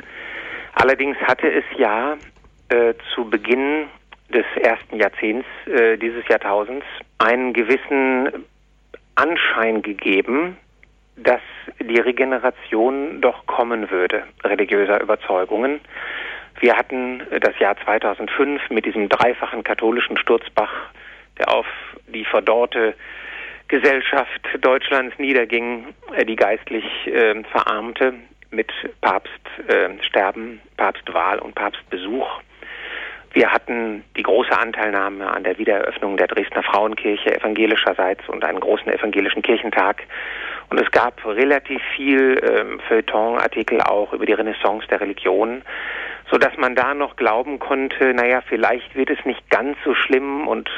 Allerdings hatte es ja äh, zu Beginn des ersten Jahrzehnts äh, dieses Jahrtausends einen gewissen Anschein gegeben, dass die Regeneration doch kommen würde, religiöser Überzeugungen. Wir hatten das Jahr 2005 mit diesem dreifachen katholischen Sturzbach, der auf die verdorrte Gesellschaft Deutschlands niederging, äh, die geistlich äh, verarmte mit Papststerben, äh, Papstwahl und Papstbesuch. Wir hatten die große Anteilnahme an der Wiedereröffnung der Dresdner Frauenkirche evangelischerseits und einen großen evangelischen Kirchentag. Und es gab relativ viel ähm, Feuilleton-Artikel auch über die Renaissance der Religion, so dass man da noch glauben konnte, naja, vielleicht wird es nicht ganz so schlimm und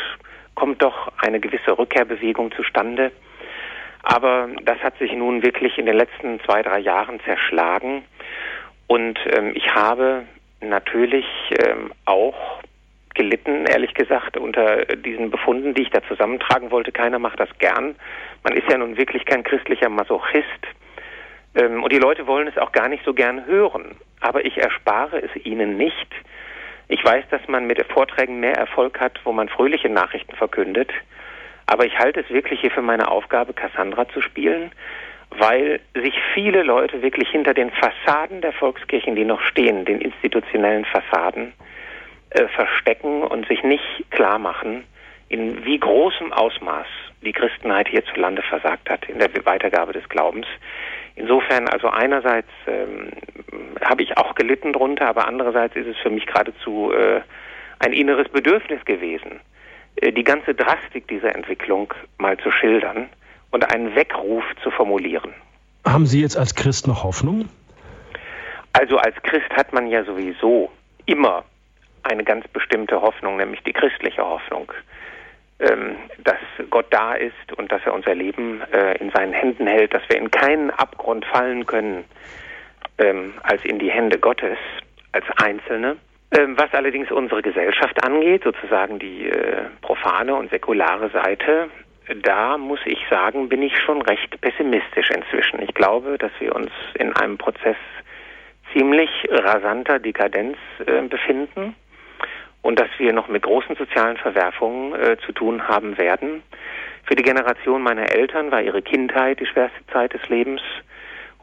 kommt doch eine gewisse Rückkehrbewegung zustande. Aber das hat sich nun wirklich in den letzten zwei, drei Jahren zerschlagen. Und ähm, ich habe natürlich ähm, auch gelitten, ehrlich gesagt, unter diesen Befunden, die ich da zusammentragen wollte. Keiner macht das gern. Man ist ja nun wirklich kein christlicher Masochist. Ähm, und die Leute wollen es auch gar nicht so gern hören. Aber ich erspare es ihnen nicht, ich weiß, dass man mit Vorträgen mehr Erfolg hat, wo man fröhliche Nachrichten verkündet. Aber ich halte es wirklich hier für meine Aufgabe, Cassandra zu spielen, weil sich viele Leute wirklich hinter den Fassaden der Volkskirchen, die noch stehen, den institutionellen Fassaden, äh, verstecken und sich nicht klar machen, in wie großem Ausmaß die Christenheit hierzulande versagt hat in der Weitergabe des Glaubens. Insofern also einerseits ähm, habe ich auch gelitten drunter, aber andererseits ist es für mich geradezu äh, ein inneres Bedürfnis gewesen, äh, die ganze Drastik dieser Entwicklung mal zu schildern und einen Weckruf zu formulieren. Haben Sie jetzt als Christ noch Hoffnung? Also als Christ hat man ja sowieso immer eine ganz bestimmte Hoffnung, nämlich die christliche Hoffnung dass Gott da ist und dass er unser Leben äh, in seinen Händen hält, dass wir in keinen Abgrund fallen können ähm, als in die Hände Gottes, als Einzelne. Ähm, was allerdings unsere Gesellschaft angeht, sozusagen die äh, profane und säkulare Seite, da muss ich sagen, bin ich schon recht pessimistisch inzwischen. Ich glaube, dass wir uns in einem Prozess ziemlich rasanter Dekadenz äh, befinden und dass wir noch mit großen sozialen Verwerfungen äh, zu tun haben werden. Für die Generation meiner Eltern war ihre Kindheit die schwerste Zeit des Lebens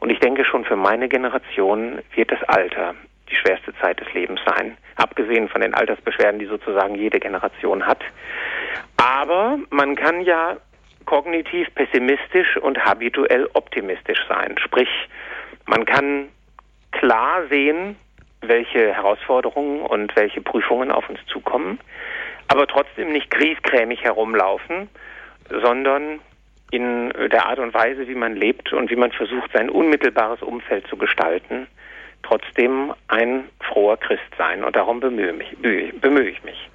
und ich denke schon für meine Generation wird das Alter die schwerste Zeit des Lebens sein, abgesehen von den Altersbeschwerden, die sozusagen jede Generation hat. Aber man kann ja kognitiv pessimistisch und habituell optimistisch sein. Sprich, man kann klar sehen, welche Herausforderungen und welche Prüfungen auf uns zukommen, aber trotzdem nicht griesgrämig herumlaufen, sondern in der Art und Weise, wie man lebt und wie man versucht, sein unmittelbares Umfeld zu gestalten, trotzdem ein froher Christ sein. Und darum bemühe, mich, bemühe ich mich.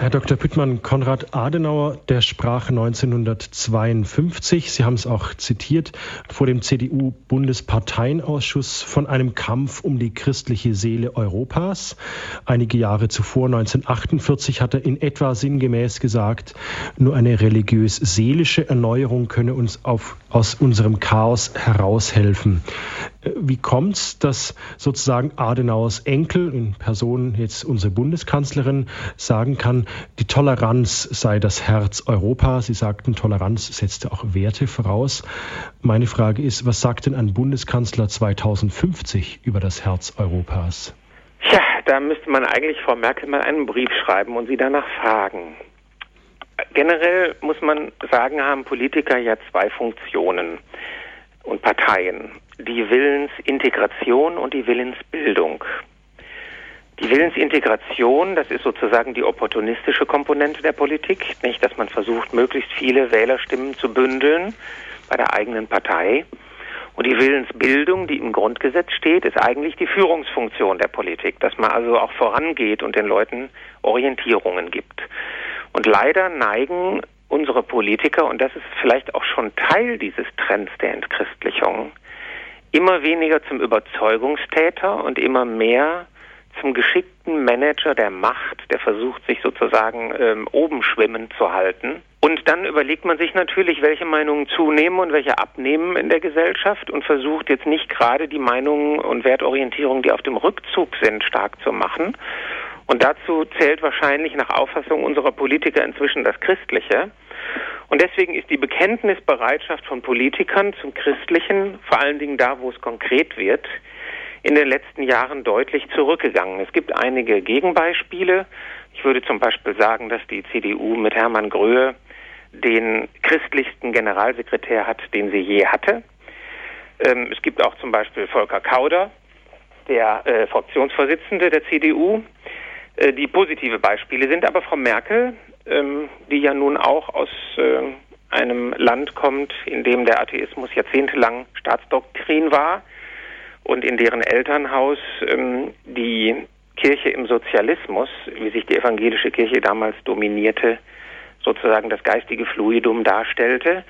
Herr Dr. Püttmann, Konrad Adenauer, der sprach 1952, Sie haben es auch zitiert, vor dem CDU-Bundesparteienausschuss von einem Kampf um die christliche Seele Europas. Einige Jahre zuvor, 1948, hat er in etwa sinngemäß gesagt, nur eine religiös-seelische Erneuerung könne uns auf, aus unserem Chaos heraushelfen. Wie kommt es, dass sozusagen Adenauers Enkel, in Person jetzt unsere Bundeskanzlerin, sagen kann, die Toleranz sei das Herz Europas? Sie sagten, Toleranz setzte auch Werte voraus. Meine Frage ist, was sagt denn ein Bundeskanzler 2050 über das Herz Europas? Ja, da müsste man eigentlich Frau Merkel mal einen Brief schreiben und sie danach fragen. Generell muss man sagen, haben Politiker ja zwei Funktionen und Parteien die Willensintegration und die Willensbildung. Die Willensintegration, das ist sozusagen die opportunistische Komponente der Politik, nicht, dass man versucht, möglichst viele Wählerstimmen zu bündeln bei der eigenen Partei. Und die Willensbildung, die im Grundgesetz steht, ist eigentlich die Führungsfunktion der Politik, dass man also auch vorangeht und den Leuten Orientierungen gibt. Und leider neigen unsere Politiker, und das ist vielleicht auch schon Teil dieses Trends der Entchristlichung, immer weniger zum Überzeugungstäter und immer mehr zum geschickten Manager der Macht, der versucht, sich sozusagen ähm, oben schwimmend zu halten. Und dann überlegt man sich natürlich, welche Meinungen zunehmen und welche abnehmen in der Gesellschaft und versucht jetzt nicht gerade die Meinungen und Wertorientierungen, die auf dem Rückzug sind, stark zu machen. Und dazu zählt wahrscheinlich nach Auffassung unserer Politiker inzwischen das Christliche. Und deswegen ist die Bekenntnisbereitschaft von Politikern zum Christlichen, vor allen Dingen da, wo es konkret wird, in den letzten Jahren deutlich zurückgegangen. Es gibt einige Gegenbeispiele. Ich würde zum Beispiel sagen, dass die CDU mit Hermann Gröhe den christlichsten Generalsekretär hat, den sie je hatte. Ähm, es gibt auch zum Beispiel Volker Kauder, der äh, Fraktionsvorsitzende der CDU, äh, die positive Beispiele sind. Aber Frau Merkel ähm, die ja nun auch aus äh, einem Land kommt, in dem der Atheismus jahrzehntelang Staatsdoktrin war und in deren Elternhaus ähm, die Kirche im Sozialismus, wie sich die evangelische Kirche damals dominierte, sozusagen das geistige Fluidum darstellte.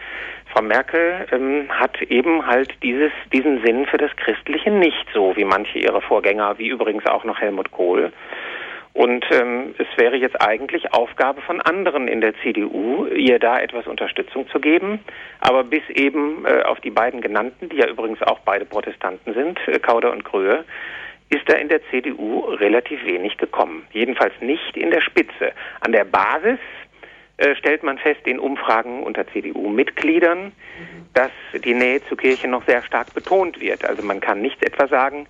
Frau Merkel ähm, hat eben halt dieses, diesen Sinn für das Christliche nicht so wie manche ihrer Vorgänger, wie übrigens auch noch Helmut Kohl. Und ähm, es wäre jetzt eigentlich Aufgabe von anderen in der CDU, ihr da etwas Unterstützung zu geben. Aber bis eben äh, auf die beiden genannten, die ja übrigens auch beide Protestanten sind, äh, Kauder und Gröhe, ist da in der CDU relativ wenig gekommen. Jedenfalls nicht in der Spitze. An der Basis äh, stellt man fest in Umfragen unter CDU-Mitgliedern, dass die Nähe zur Kirche noch sehr stark betont wird. Also man kann nicht etwa sagen,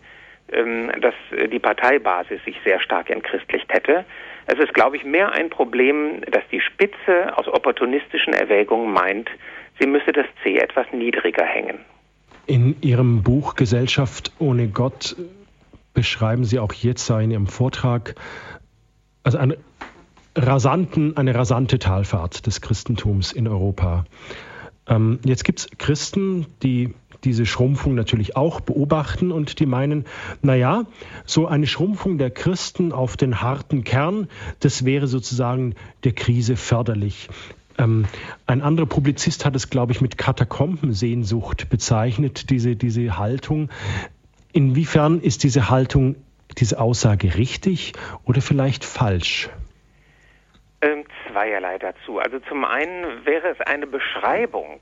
dass äh, die Parteibasis sich sehr stark entchristlicht hätte. Es ist, glaube ich, mehr ein Problem, dass die Spitze aus opportunistischen Erwägungen meint, sie müsse das C etwas niedriger hängen. In Ihrem Buch Gesellschaft ohne Gott beschreiben Sie auch jetzt in Ihrem Vortrag also eine, rasanten, eine rasante Talfahrt des Christentums in Europa. Ähm, jetzt gibt es Christen, die diese Schrumpfung natürlich auch beobachten und die meinen, naja, so eine Schrumpfung der Christen auf den harten Kern, das wäre sozusagen der Krise förderlich. Ähm, ein anderer Publizist hat es, glaube ich, mit Katakombensehnsucht bezeichnet, diese, diese Haltung. Inwiefern ist diese Haltung, diese Aussage richtig oder vielleicht falsch? Ähm, zweierlei dazu. Also zum einen wäre es eine Beschreibung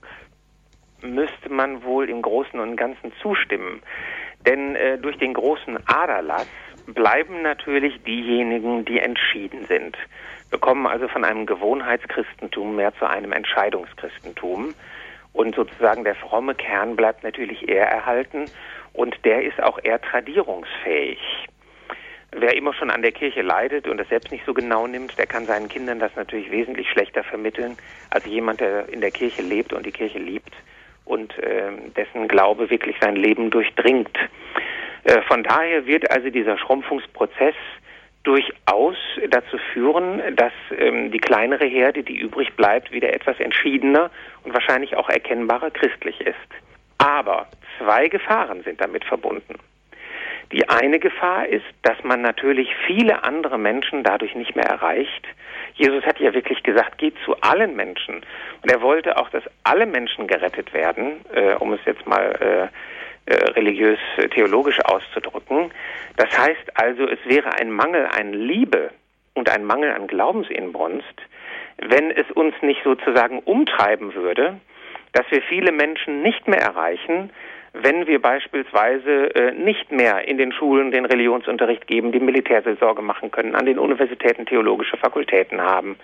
müsste man wohl im Großen und Ganzen zustimmen. Denn äh, durch den großen Aderlass bleiben natürlich diejenigen, die entschieden sind. Wir kommen also von einem Gewohnheitschristentum mehr zu einem Entscheidungschristentum. Und sozusagen der fromme Kern bleibt natürlich eher erhalten und der ist auch eher tradierungsfähig. Wer immer schon an der Kirche leidet und es selbst nicht so genau nimmt, der kann seinen Kindern das natürlich wesentlich schlechter vermitteln als jemand, der in der Kirche lebt und die Kirche liebt und äh, dessen Glaube wirklich sein Leben durchdringt. Äh, von daher wird also dieser Schrumpfungsprozess durchaus dazu führen, dass ähm, die kleinere Herde, die übrig bleibt, wieder etwas entschiedener und wahrscheinlich auch erkennbarer christlich ist. Aber zwei Gefahren sind damit verbunden. Die eine Gefahr ist, dass man natürlich viele andere Menschen dadurch nicht mehr erreicht. Jesus hat ja wirklich gesagt, geht zu allen Menschen. Und er wollte auch, dass alle Menschen gerettet werden, äh, um es jetzt mal äh, äh, religiös-theologisch auszudrücken. Das heißt also, es wäre ein Mangel an Liebe und ein Mangel an Glaubensinbrunst, wenn es uns nicht sozusagen umtreiben würde, dass wir viele Menschen nicht mehr erreichen, wenn wir beispielsweise äh, nicht mehr in den Schulen den Religionsunterricht geben, die Militärseelsorge machen können, an den Universitäten theologische Fakultäten haben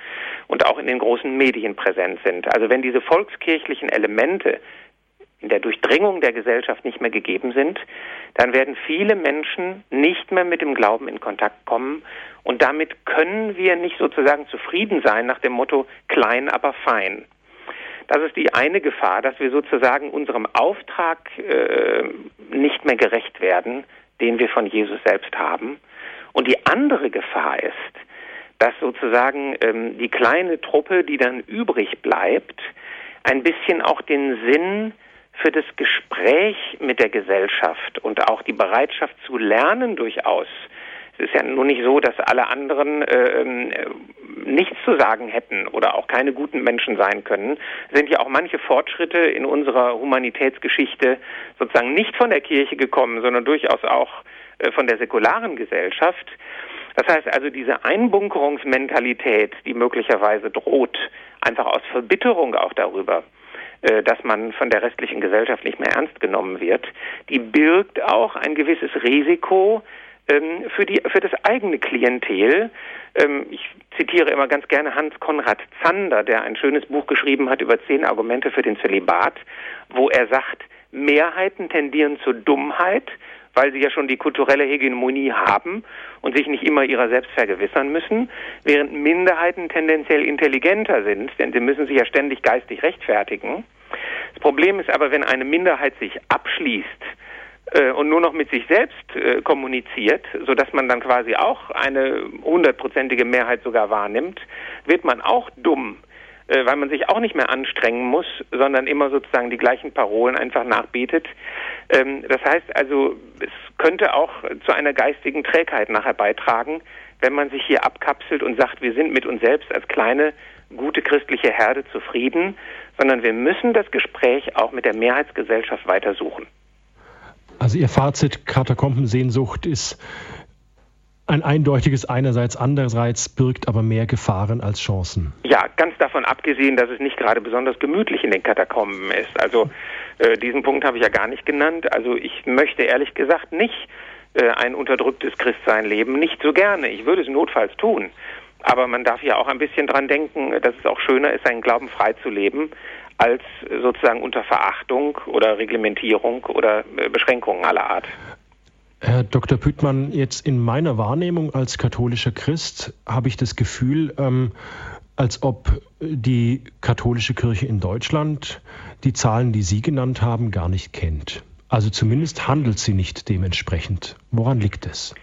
und auch in den großen Medien präsent sind. Also wenn diese volkskirchlichen Elemente in der Durchdringung der Gesellschaft nicht mehr gegeben sind, dann werden viele Menschen nicht mehr mit dem Glauben in Kontakt kommen und damit können wir nicht sozusagen zufrieden sein nach dem Motto klein, aber fein. Das ist die eine Gefahr, dass wir sozusagen unserem Auftrag äh, nicht mehr gerecht werden, den wir von Jesus selbst haben. Und die andere Gefahr ist, dass sozusagen ähm, die kleine Truppe, die dann übrig bleibt, ein bisschen auch den Sinn für das Gespräch mit der Gesellschaft und auch die Bereitschaft zu lernen durchaus es ist ja nun nicht so, dass alle anderen äh, ähm, nichts zu sagen hätten oder auch keine guten Menschen sein können. Es sind ja auch manche Fortschritte in unserer Humanitätsgeschichte sozusagen nicht von der Kirche gekommen, sondern durchaus auch äh, von der säkularen Gesellschaft. Das heißt also, diese Einbunkerungsmentalität, die möglicherweise droht, einfach aus Verbitterung auch darüber, äh, dass man von der restlichen Gesellschaft nicht mehr ernst genommen wird, die birgt auch ein gewisses Risiko, ähm, für, die, für das eigene Klientel. Ähm, ich zitiere immer ganz gerne Hans Konrad Zander, der ein schönes Buch geschrieben hat über zehn Argumente für den Zölibat, wo er sagt, Mehrheiten tendieren zur Dummheit, weil sie ja schon die kulturelle Hegemonie haben und sich nicht immer ihrer selbst vergewissern müssen, während Minderheiten tendenziell intelligenter sind, denn sie müssen sich ja ständig geistig rechtfertigen. Das Problem ist aber, wenn eine Minderheit sich abschließt, und nur noch mit sich selbst äh, kommuniziert, so dass man dann quasi auch eine hundertprozentige Mehrheit sogar wahrnimmt, wird man auch dumm, äh, weil man sich auch nicht mehr anstrengen muss, sondern immer sozusagen die gleichen Parolen einfach nachbetet. Ähm, das heißt also, es könnte auch zu einer geistigen Trägheit nachher beitragen, wenn man sich hier abkapselt und sagt, wir sind mit uns selbst als kleine, gute christliche Herde zufrieden, sondern wir müssen das Gespräch auch mit der Mehrheitsgesellschaft weiter suchen. Also Ihr Fazit, Katakombensehnsucht ist ein eindeutiges einerseits, andererseits birgt aber mehr Gefahren als Chancen. Ja, ganz davon abgesehen, dass es nicht gerade besonders gemütlich in den Katakomben ist. Also äh, diesen Punkt habe ich ja gar nicht genannt. Also ich möchte ehrlich gesagt nicht äh, ein unterdrücktes Christsein leben, nicht so gerne. Ich würde es notfalls tun. Aber man darf ja auch ein bisschen dran denken, dass es auch schöner ist, seinen Glauben frei zu leben, als sozusagen unter Verachtung oder Reglementierung oder äh, Beschränkungen aller Art. Herr Dr. Püttmann, jetzt in meiner Wahrnehmung als katholischer Christ habe ich das Gefühl, ähm, als ob die katholische Kirche in Deutschland die Zahlen, die Sie genannt haben, gar nicht kennt. Also zumindest handelt sie nicht dementsprechend. Woran liegt es?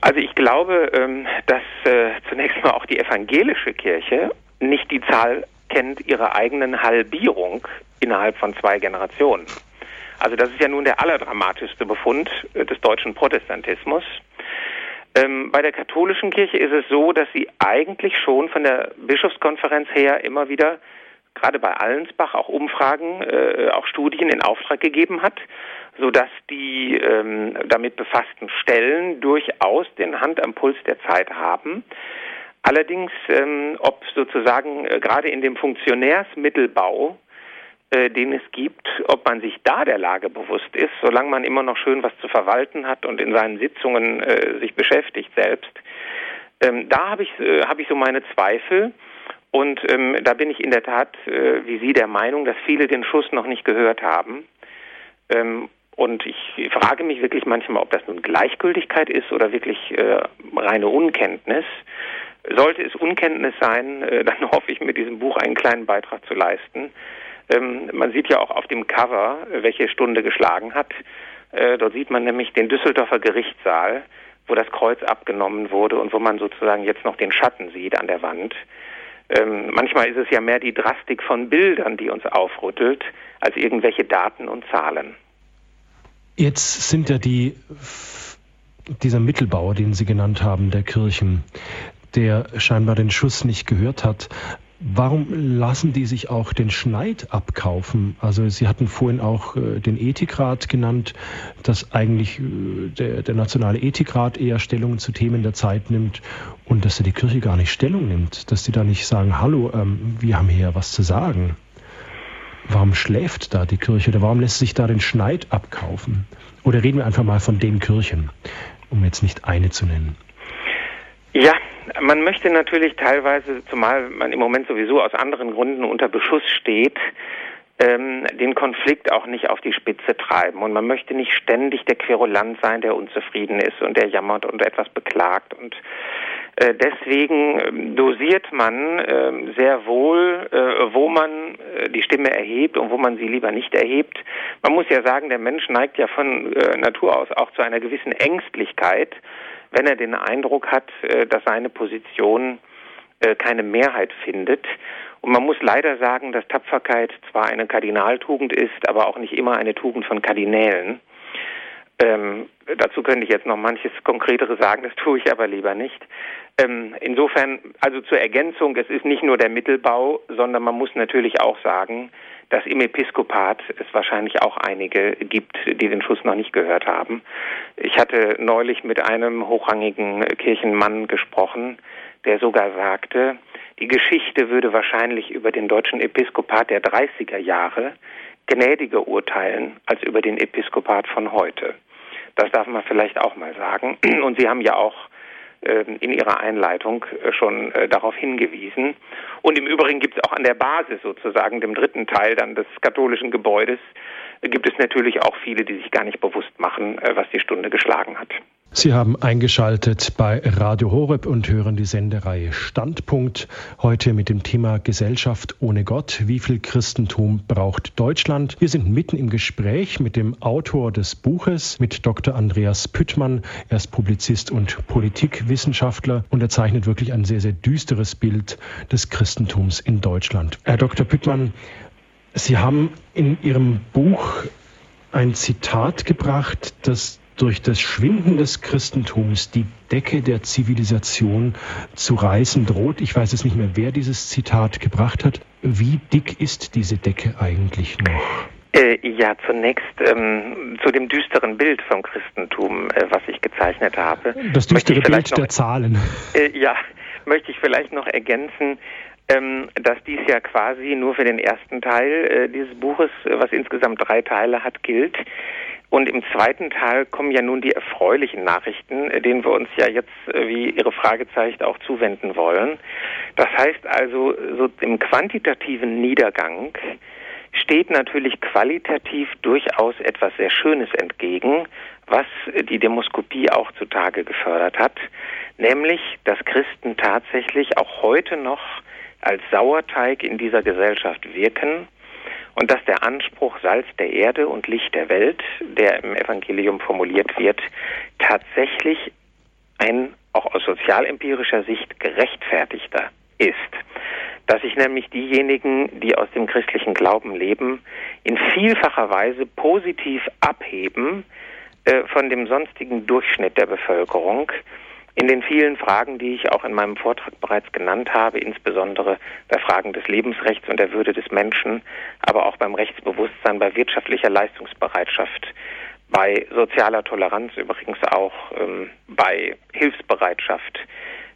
Also ich glaube, ähm, dass äh, zunächst mal auch die evangelische Kirche nicht die Zahl kennt ihre eigenen Halbierung innerhalb von zwei Generationen. Also das ist ja nun der allerdramatischste Befund äh, des deutschen Protestantismus. Ähm, bei der katholischen Kirche ist es so, dass sie eigentlich schon von der Bischofskonferenz her immer wieder, gerade bei Allensbach, auch Umfragen, äh, auch Studien in Auftrag gegeben hat, sodass die ähm, damit befassten Stellen durchaus den Hand am Puls der Zeit haben. Allerdings, ähm, ob sozusagen äh, gerade in dem Funktionärsmittelbau, äh, den es gibt, ob man sich da der Lage bewusst ist, solange man immer noch schön was zu verwalten hat und in seinen Sitzungen äh, sich beschäftigt selbst, ähm, da habe ich, äh, hab ich so meine Zweifel. Und ähm, da bin ich in der Tat, äh, wie Sie, der Meinung, dass viele den Schuss noch nicht gehört haben. Ähm, und ich frage mich wirklich manchmal, ob das nun Gleichgültigkeit ist oder wirklich äh, reine Unkenntnis. Sollte es Unkenntnis sein, äh, dann hoffe ich, mit diesem Buch einen kleinen Beitrag zu leisten. Ähm, man sieht ja auch auf dem Cover, welche Stunde geschlagen hat. Äh, dort sieht man nämlich den Düsseldorfer Gerichtssaal, wo das Kreuz abgenommen wurde und wo man sozusagen jetzt noch den Schatten sieht an der Wand. Ähm, manchmal ist es ja mehr die Drastik von Bildern, die uns aufrüttelt, als irgendwelche Daten und Zahlen. Jetzt sind ja die dieser Mittelbau, den Sie genannt haben, der Kirchen, der scheinbar den Schuss nicht gehört hat. Warum lassen die sich auch den Schneid abkaufen? Also Sie hatten vorhin auch äh, den Ethikrat genannt, dass eigentlich äh, der, der, nationale Ethikrat eher Stellung zu Themen der Zeit nimmt und dass er die Kirche gar nicht Stellung nimmt, dass die da nicht sagen, hallo, ähm, wir haben hier was zu sagen. Warum schläft da die Kirche oder warum lässt sich da den Schneid abkaufen? Oder reden wir einfach mal von den Kirchen, um jetzt nicht eine zu nennen. Ja, man möchte natürlich teilweise, zumal man im Moment sowieso aus anderen Gründen unter Beschuss steht, ähm, den Konflikt auch nicht auf die Spitze treiben. Und man möchte nicht ständig der Querulant sein, der unzufrieden ist und der jammert und etwas beklagt. Und äh, deswegen ähm, dosiert man äh, sehr wohl, äh, wo man äh, die Stimme erhebt und wo man sie lieber nicht erhebt. Man muss ja sagen, der Mensch neigt ja von äh, Natur aus auch zu einer gewissen Ängstlichkeit wenn er den Eindruck hat, äh, dass seine Position äh, keine Mehrheit findet. Und man muss leider sagen, dass Tapferkeit zwar eine Kardinaltugend ist, aber auch nicht immer eine Tugend von Kardinälen. Ähm, dazu könnte ich jetzt noch manches Konkretere sagen, das tue ich aber lieber nicht. Ähm, insofern, also zur Ergänzung, es ist nicht nur der Mittelbau, sondern man muss natürlich auch sagen, dass im Episkopat es wahrscheinlich auch einige gibt, die den Schuss noch nicht gehört haben. Ich hatte neulich mit einem hochrangigen Kirchenmann gesprochen, der sogar sagte, die Geschichte würde wahrscheinlich über den deutschen Episkopat der 30er Jahre gnädiger urteilen als über den Episkopat von heute. Das darf man vielleicht auch mal sagen. Und Sie haben ja auch in Ihrer Einleitung äh, schon äh, darauf hingewiesen. Und im Übrigen gibt es auch an der Basis sozusagen, dem dritten Teil dann des katholischen Gebäudes, äh, gibt es natürlich auch viele, die sich gar nicht bewusst machen, was die Stunde geschlagen hat. Sie haben eingeschaltet bei Radio Horeb und hören die Sendereihe Standpunkt. Heute mit dem Thema Gesellschaft ohne Gott. Wie viel Christentum braucht Deutschland? Wir sind mitten im Gespräch mit dem Autor des Buches, mit Dr. Andreas Püttmann. Er ist Publizist und Politikwissenschaftler und er zeichnet wirklich ein sehr, sehr düsteres Bild des Christentums in Deutschland. Herr Dr. Püttmann, Sie haben in Ihrem Buch ein Zitat gebracht, das durch das Schwinden des Christentums die Decke der Zivilisation zu reißen droht. Ich weiß jetzt nicht mehr, wer dieses Zitat gebracht hat. Wie dick ist diese Decke eigentlich noch? Äh, ja, zunächst ähm, zu dem düsteren Bild vom Christentum, äh, was ich gezeichnet habe. Das düstere Bild noch, der Zahlen. Äh, ja, möchte ich vielleicht noch ergänzen, ähm, dass dies ja quasi nur für den ersten Teil äh, dieses Buches, äh, was insgesamt drei Teile hat, gilt. Und im zweiten Teil kommen ja nun die erfreulichen Nachrichten, äh, denen wir uns ja jetzt, äh, wie Ihre Frage zeigt, auch zuwenden wollen. Das heißt also, so im quantitativen Niedergang steht natürlich qualitativ durchaus etwas sehr Schönes entgegen, was die Demoskopie auch zutage gefördert hat, nämlich, dass Christen tatsächlich auch heute noch als Sauerteig in dieser Gesellschaft wirken und dass der Anspruch Salz der Erde und Licht der Welt, der im Evangelium formuliert wird, tatsächlich ein auch aus sozialempirischer Sicht gerechtfertigter ist. Dass sich nämlich diejenigen, die aus dem christlichen Glauben leben, in vielfacher Weise positiv abheben äh, von dem sonstigen Durchschnitt der Bevölkerung, in den vielen Fragen, die ich auch in meinem Vortrag bereits genannt habe, insbesondere bei Fragen des Lebensrechts und der Würde des Menschen, aber auch beim Rechtsbewusstsein, bei wirtschaftlicher Leistungsbereitschaft, bei sozialer Toleranz übrigens auch, ähm, bei Hilfsbereitschaft,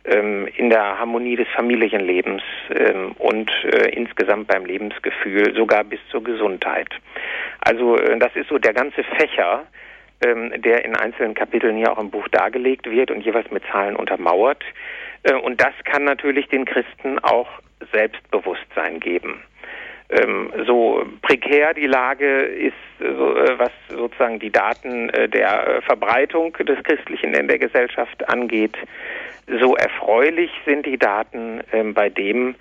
ähm, in der Harmonie des Familienlebens ähm, und äh, insgesamt beim Lebensgefühl, sogar bis zur Gesundheit. Also äh, das ist so der ganze Fächer, ähm, der in einzelnen Kapiteln hier auch im Buch dargelegt wird und jeweils mit Zahlen untermauert. Äh, und das kann natürlich den Christen auch Selbstbewusstsein geben. Ähm, so prekär die Lage ist, äh, was sozusagen die Daten äh, der Verbreitung des Christlichen in der Gesellschaft angeht, so erfreulich sind die Daten ähm, bei dem,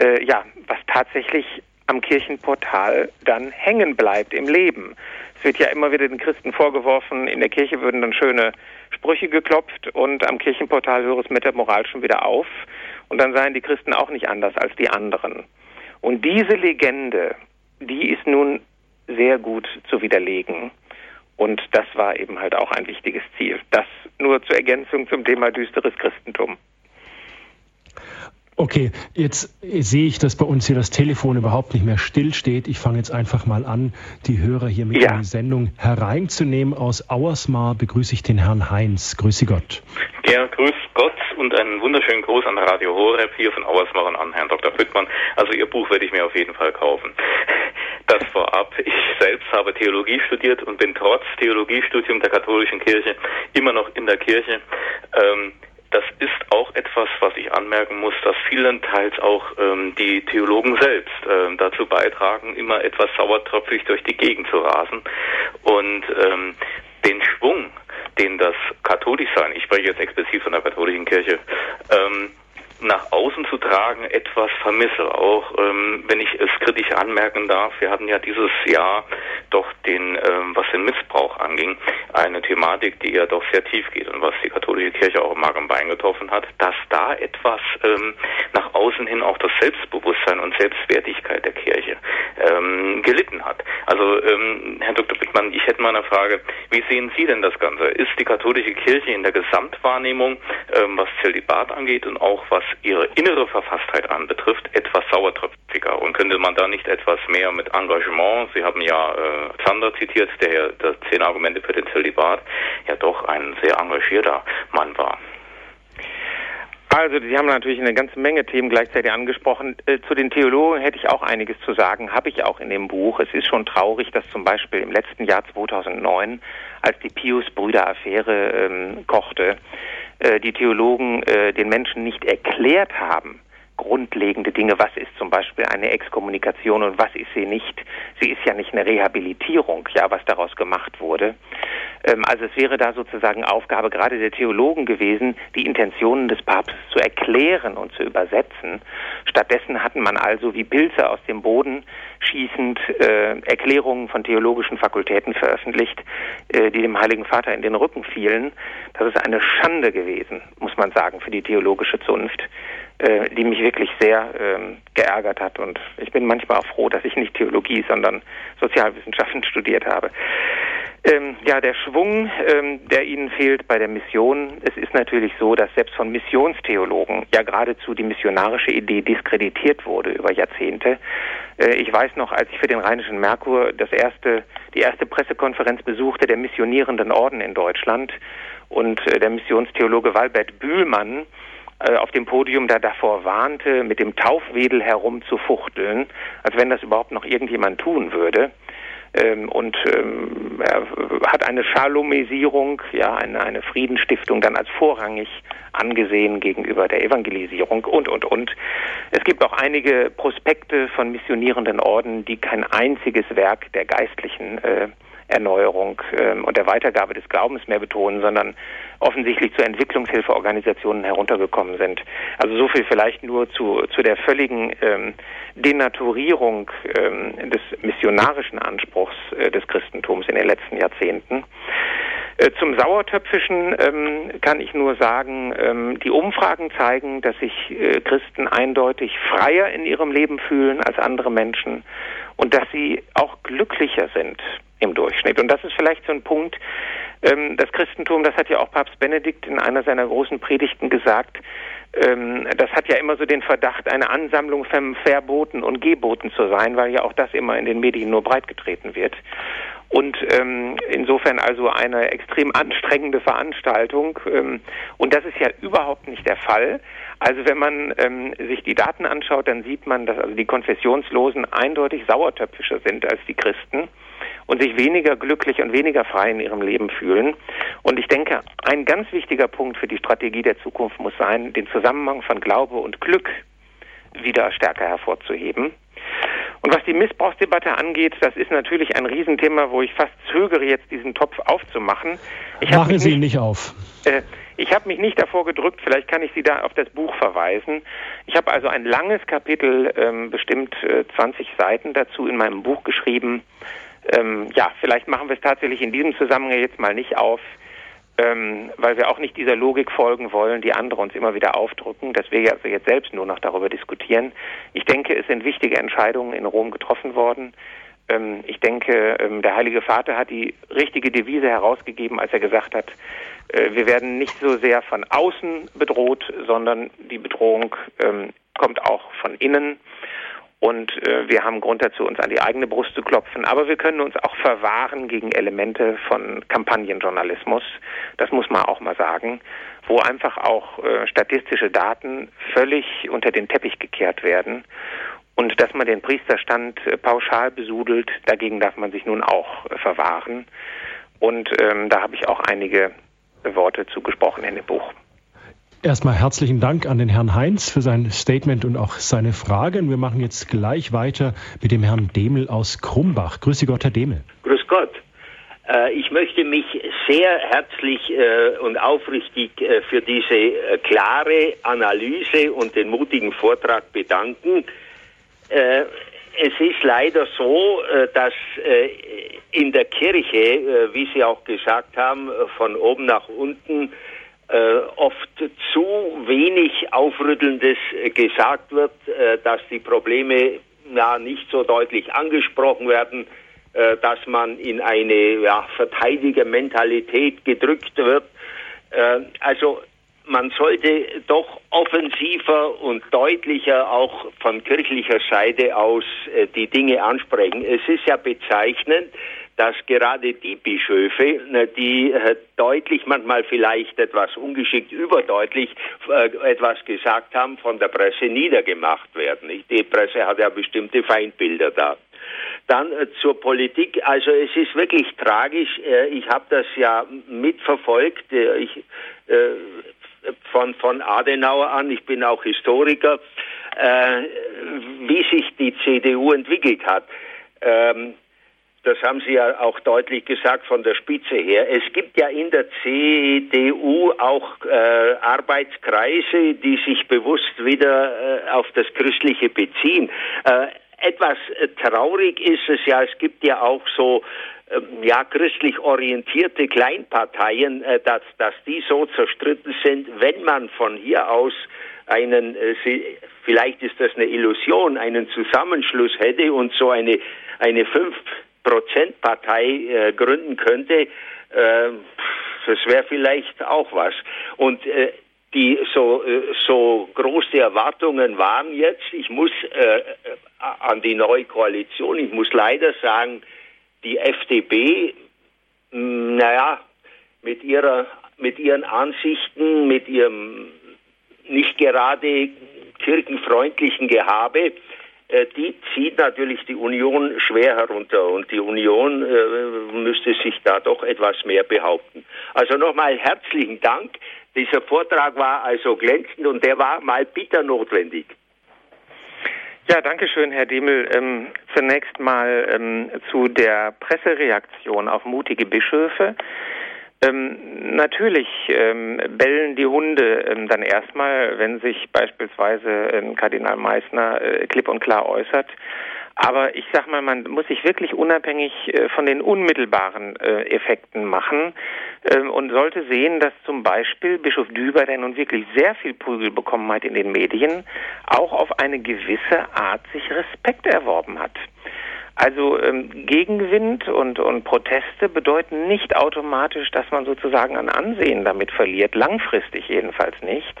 äh, ja, was tatsächlich am Kirchenportal dann hängen bleibt im Leben. Es wird ja immer wieder den Christen vorgeworfen, in der Kirche würden dann schöne Sprüche geklopft und am Kirchenportal Höres mit der Moral schon wieder auf. Und dann seien die Christen auch nicht anders als die anderen. Und diese Legende, die ist nun sehr gut zu widerlegen. Und das war eben halt auch ein wichtiges Ziel. Das nur zur Ergänzung zum Thema düsteres Christentum. Okay, jetzt sehe ich, dass bei uns hier das Telefon überhaupt nicht mehr stillsteht. Ich fange jetzt einfach mal an, die Hörer hier mit ja. in die Sendung hereinzunehmen. Aus Auersmar begrüße ich den Herrn Heinz. Grüße Gott. Ja, grüß Gott und einen wunderschönen Gruß an Radio Horeb hier von Auersmar und an Herrn Dr. Büttmann. Also Ihr Buch werde ich mir auf jeden Fall kaufen. Das vorab. Ich selbst habe Theologie studiert und bin trotz Theologiestudium der katholischen Kirche immer noch in der Kirche. Ähm, das ist auch etwas, was ich anmerken muss, dass vielenteils auch ähm, die Theologen selbst ähm, dazu beitragen, immer etwas sauertröpfig durch die Gegend zu rasen. Und ähm, den Schwung, den das Katholischsein, ich spreche jetzt explizit von der katholischen Kirche, ähm, nach außen zu tragen etwas vermisse. Auch ähm, wenn ich es kritisch anmerken darf, wir hatten ja dieses Jahr doch den, ähm, was den Missbrauch anging, eine Thematik, die ja doch sehr tief geht und was die katholische Kirche auch im Magen Bein getroffen hat, dass da etwas ähm, nach außen hin auch das Selbstbewusstsein und Selbstwertigkeit der Kirche ähm, gelitten hat. Also ähm, Herr Dr. Bittmann, ich hätte mal eine Frage, wie sehen Sie denn das Ganze? Ist die katholische Kirche in der Gesamtwahrnehmung, ähm, was Zölibat angeht und auch was ihre innere Verfasstheit anbetrifft, etwas sauertröpfiger. Und könnte man da nicht etwas mehr mit Engagement, Sie haben ja äh, Zander zitiert, der ja zehn Argumente für den Zölibat, ja doch ein sehr engagierter Mann war. Also, Sie haben natürlich eine ganze Menge Themen gleichzeitig angesprochen. Äh, zu den Theologen hätte ich auch einiges zu sagen, habe ich auch in dem Buch. Es ist schon traurig, dass zum Beispiel im letzten Jahr 2009, als die Pius-Brüder-Affäre ähm, kochte, die Theologen äh, den Menschen nicht erklärt haben, grundlegende Dinge. Was ist zum Beispiel eine Exkommunikation und was ist sie nicht? Sie ist ja nicht eine Rehabilitierung, ja, was daraus gemacht wurde. Ähm, also es wäre da sozusagen Aufgabe gerade der Theologen gewesen, die Intentionen des Papstes zu erklären und zu übersetzen. Stattdessen hatten man also wie Pilze aus dem Boden schießend äh, Erklärungen von theologischen Fakultäten veröffentlicht, äh, die dem Heiligen Vater in den Rücken fielen. Das ist eine Schande gewesen, muss man sagen, für die theologische Zunft, äh, die mich wirklich sehr ähm, geärgert hat. Und ich bin manchmal auch froh, dass ich nicht Theologie, sondern Sozialwissenschaften studiert habe. Ähm, ja, der Schwung, ähm, der Ihnen fehlt bei der Mission. Es ist natürlich so, dass selbst von Missionstheologen ja geradezu die missionarische Idee diskreditiert wurde über Jahrzehnte. Äh, ich weiß noch, als ich für den Rheinischen Merkur das erste, die erste Pressekonferenz besuchte der missionierenden Orden in Deutschland und äh, der Missionstheologe Walbert Bühlmann äh, auf dem Podium da davor warnte, mit dem Taufwedel herumzufuchteln, als wenn das überhaupt noch irgendjemand tun würde ähm, und ähm, er hat eine Schalomesierung, ja, eine, eine Friedensstiftung dann als vorrangig angesehen gegenüber der Evangelisierung und, und, und. Es gibt auch einige Prospekte von missionierenden Orden, die kein einziges Werk der geistlichen äh, Erneuerung ähm, und der Weitergabe des Glaubens mehr betonen, sondern offensichtlich zu Entwicklungshilfeorganisationen heruntergekommen sind. Also so viel vielleicht nur zu, zu der völligen ähm, Denaturierung ähm, des missionarischen Anspruchs äh, des Christentums in den letzten Jahrzehnten. Äh, zum Sauertöpfischen ähm, kann ich nur sagen, ähm, die Umfragen zeigen, dass sich äh, Christen eindeutig freier in ihrem Leben fühlen als andere Menschen und dass sie auch glücklicher sind im Durchschnitt. Und das ist vielleicht so ein Punkt, ähm, das Christentum, das hat ja auch Papst Benedikt in einer seiner großen Predigten gesagt, ähm, das hat ja immer so den Verdacht, eine Ansammlung von Verboten und Geboten zu sein, weil ja auch das immer in den Medien nur breitgetreten wird. Und ähm, insofern also eine extrem anstrengende Veranstaltung. Ähm, und das ist ja überhaupt nicht der Fall. Also wenn man ähm, sich die Daten anschaut, dann sieht man, dass also die Konfessionslosen eindeutig sauertöpfischer sind als die Christen und sich weniger glücklich und weniger frei in ihrem Leben fühlen. Und ich denke, ein ganz wichtiger Punkt für die Strategie der Zukunft muss sein, den Zusammenhang von Glaube und Glück wieder stärker hervorzuheben. Und was die Missbrauchsdebatte angeht, das ist natürlich ein Riesenthema, wo ich fast zögere, jetzt diesen Topf aufzumachen. Ich Machen Sie ihn nicht auf. Äh, ich habe mich nicht davor gedrückt, vielleicht kann ich Sie da auf das Buch verweisen. Ich habe also ein langes Kapitel, ähm, bestimmt äh, 20 Seiten dazu in meinem Buch geschrieben, ähm, ja, vielleicht machen wir es tatsächlich in diesem Zusammenhang jetzt mal nicht auf. ähm, weil wir auch nicht dieser Logik folgen wollen, die andere uns immer wieder aufdrücken, dass wir also jetzt selbst nur noch darüber diskutieren. Ich denke, es sind wichtige Entscheidungen in Rom getroffen worden. Ähm, ich denke, ähm, der Heilige Vater hat die richtige Devise herausgegeben, als er gesagt hat, äh, wir werden nicht so sehr von außen bedroht, sondern die Bedrohung ähm, kommt auch von innen. Und äh, wir haben Grund dazu, uns an die eigene Brust zu klopfen. Aber wir können uns auch verwahren gegen Elemente von Kampagnenjournalismus. Das muss man auch mal sagen, wo einfach auch äh, statistische Daten völlig unter den Teppich gekehrt werden. Und dass man den Priesterstand äh, pauschal besudelt, dagegen darf man sich nun auch äh, verwahren. Und ähm, da habe ich auch einige Worte zugesprochen in dem Buch. Erstmal herzlichen Dank an den Herrn Heinz für sein Statement und auch seine Fragen. Wir machen jetzt gleich weiter mit dem Herrn Demel aus Krumbach. Grüße Gott, Herr Demel. Grüß Gott. Äh, ich möchte mich sehr herzlich äh, und aufrichtig äh, für diese klare Analyse und den mutigen Vortrag bedanken. Es ist leider so, dass in der Kirche, wie Sie auch gesagt haben, von oben nach unten oft zu wenig Aufrüttelndes äh, gesagt wird, äh, dass die Probleme ja, nicht so deutlich angesprochen werden, äh, dass man in eine ja, Verteidigermentalität gedrückt wird. Äh, also man sollte doch offensiver und deutlicher auch von kirchlicher Seite aus äh, die Dinge ansprechen. Es ist ja bezeichnend, dass gerade die Bischöfe, äh, die äh, deutlich, manchmal vielleicht etwas ungeschickt überdeutlich äh, etwas gesagt haben, von der Presse niedergemacht werden. Die Presse hat ja bestimmte Feindbilder da. Dann zur Politik. Also es ist wirklich tragisch. ich habe das ja mitverfolgt. ich, von, von Adenauer an, ich bin auch Historiker, wie sich die CDU entwickelt hat. Das haben Sie ja auch deutlich gesagt von der Spitze her. Es gibt ja in der CDU auch äh, Arbeitskreise, die sich bewusst wieder äh, auf das Christliche beziehen. Äh, etwas äh, traurig ist es ja, es gibt ja auch so ähm, ja christlich orientierte Kleinparteien, äh, dass, dass die so zerstritten sind, wenn man von hier aus einen, äh, vielleicht ist das eine Illusion, einen Zusammenschluss hätte und so eine, eine fünf Prozentpartei äh, gründen könnte, äh, das wäre vielleicht auch was. Und äh, die so äh, so große Erwartungen waren jetzt. Ich muss äh, äh, an die neue Koalition. Ich muss leider sagen, die FDP, mh, naja, mit ihrer mit ihren Ansichten, mit ihrem nicht gerade kirchenfreundlichen Gehabe die zieht natürlich die Union schwer herunter und die Union äh, müsste sich da doch etwas mehr behaupten. Also nochmal herzlichen Dank. Dieser Vortrag war also glänzend und der war mal bitter notwendig. Ja, danke schön, Herr Demel. Ähm, zunächst mal ähm, zu der Pressereaktion auf mutige Bischöfe. Ähm, natürlich ähm, bellen die Hunde ähm, dann erstmal, wenn sich beispielsweise ähm, Kardinal Meissner äh, klipp und klar äußert. Aber ich sag mal, man muss sich wirklich unabhängig äh, von den unmittelbaren äh, Effekten machen ähm, und sollte sehen, dass zum Beispiel Bischof Düber, der nun wirklich sehr viel Prügel bekommen hat in den Medien, auch auf eine gewisse Art sich Respekt erworben hat. Also ähm, Gegenwind und, und Proteste bedeuten nicht automatisch, dass man sozusagen an Ansehen damit verliert, langfristig jedenfalls nicht.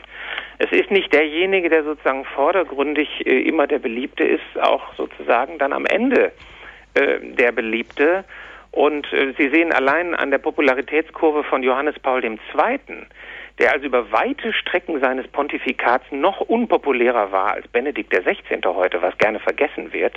Es ist nicht derjenige, der sozusagen vordergründig äh, immer der Beliebte ist, auch sozusagen dann am Ende äh, der Beliebte. Und äh, Sie sehen allein an der Popularitätskurve von Johannes Paul II., der also über weite Strecken seines Pontifikats noch unpopulärer war als Benedikt XVI. heute, was gerne vergessen wird.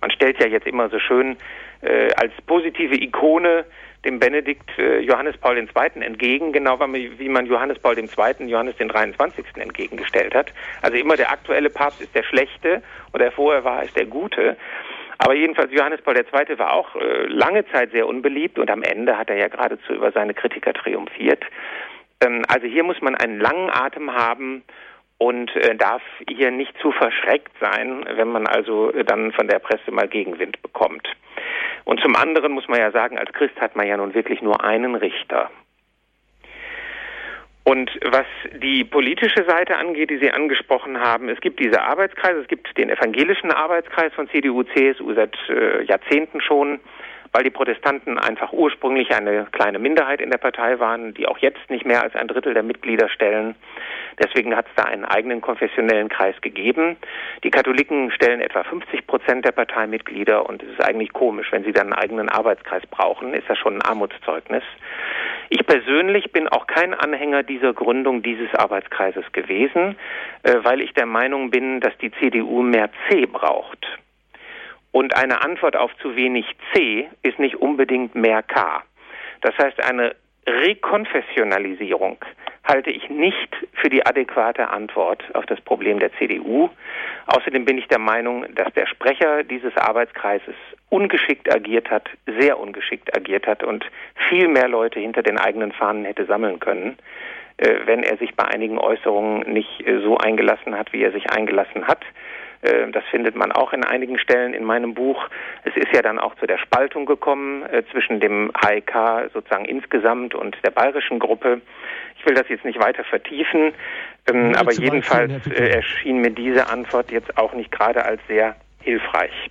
Man stellt ja jetzt immer so schön äh, als positive Ikone dem Benedikt äh, Johannes Paul II. entgegen, genau wie man Johannes Paul II. Johannes den 23. entgegengestellt hat. Also immer der aktuelle Papst ist der Schlechte und der vorher war ist der Gute. Aber jedenfalls Johannes Paul II. war auch äh, lange Zeit sehr unbeliebt und am Ende hat er ja geradezu über seine Kritiker triumphiert. Ähm, also hier muss man einen langen Atem haben und äh, darf hier nicht zu verschreckt sein, wenn man also dann von der Presse mal Gegenwind bekommt. Und zum anderen muss man ja sagen, als Christ hat man ja nun wirklich nur einen Richter. Und was die politische Seite angeht, die Sie angesprochen haben, es gibt diese Arbeitskreise, es gibt den evangelischen Arbeitskreis von CDU, CSU seit äh, Jahrzehnten schon, weil die Protestanten einfach ursprünglich eine kleine Minderheit in der Partei waren, die auch jetzt nicht mehr als ein Drittel der Mitglieder stellen. Deswegen hat es da einen eigenen konfessionellen Kreis gegeben. Die Katholiken stellen etwa 50 Prozent der Parteimitglieder und es ist eigentlich komisch, wenn sie dann einen eigenen Arbeitskreis brauchen, ist das schon ein Armutszeugnis. Ich persönlich bin auch kein Anhänger dieser Gründung dieses Arbeitskreises gewesen, äh, weil ich der Meinung bin, dass die CDU mehr C braucht. Und eine Antwort auf zu wenig C ist nicht unbedingt mehr K. Das heißt, eine Rekonfessionalisierung halte ich nicht für die adäquate Antwort auf das Problem der CDU. Außerdem bin ich der Meinung, dass der Sprecher dieses Arbeitskreises ungeschickt agiert hat, sehr ungeschickt agiert hat und viel mehr Leute hinter den eigenen Fahnen hätte sammeln können, äh, wenn er sich bei einigen Äußerungen nicht äh, so eingelassen hat, wie er sich eingelassen hat. Äh, das findet man auch in einigen Stellen in meinem Buch. Es ist ja dann auch zu der Spaltung gekommen äh, zwischen dem HIK sozusagen insgesamt und der bayerischen Gruppe. Ich will das jetzt nicht weiter vertiefen, ähm, aber jedenfalls äh, erschien mir diese Antwort jetzt auch nicht gerade als sehr hilfreich.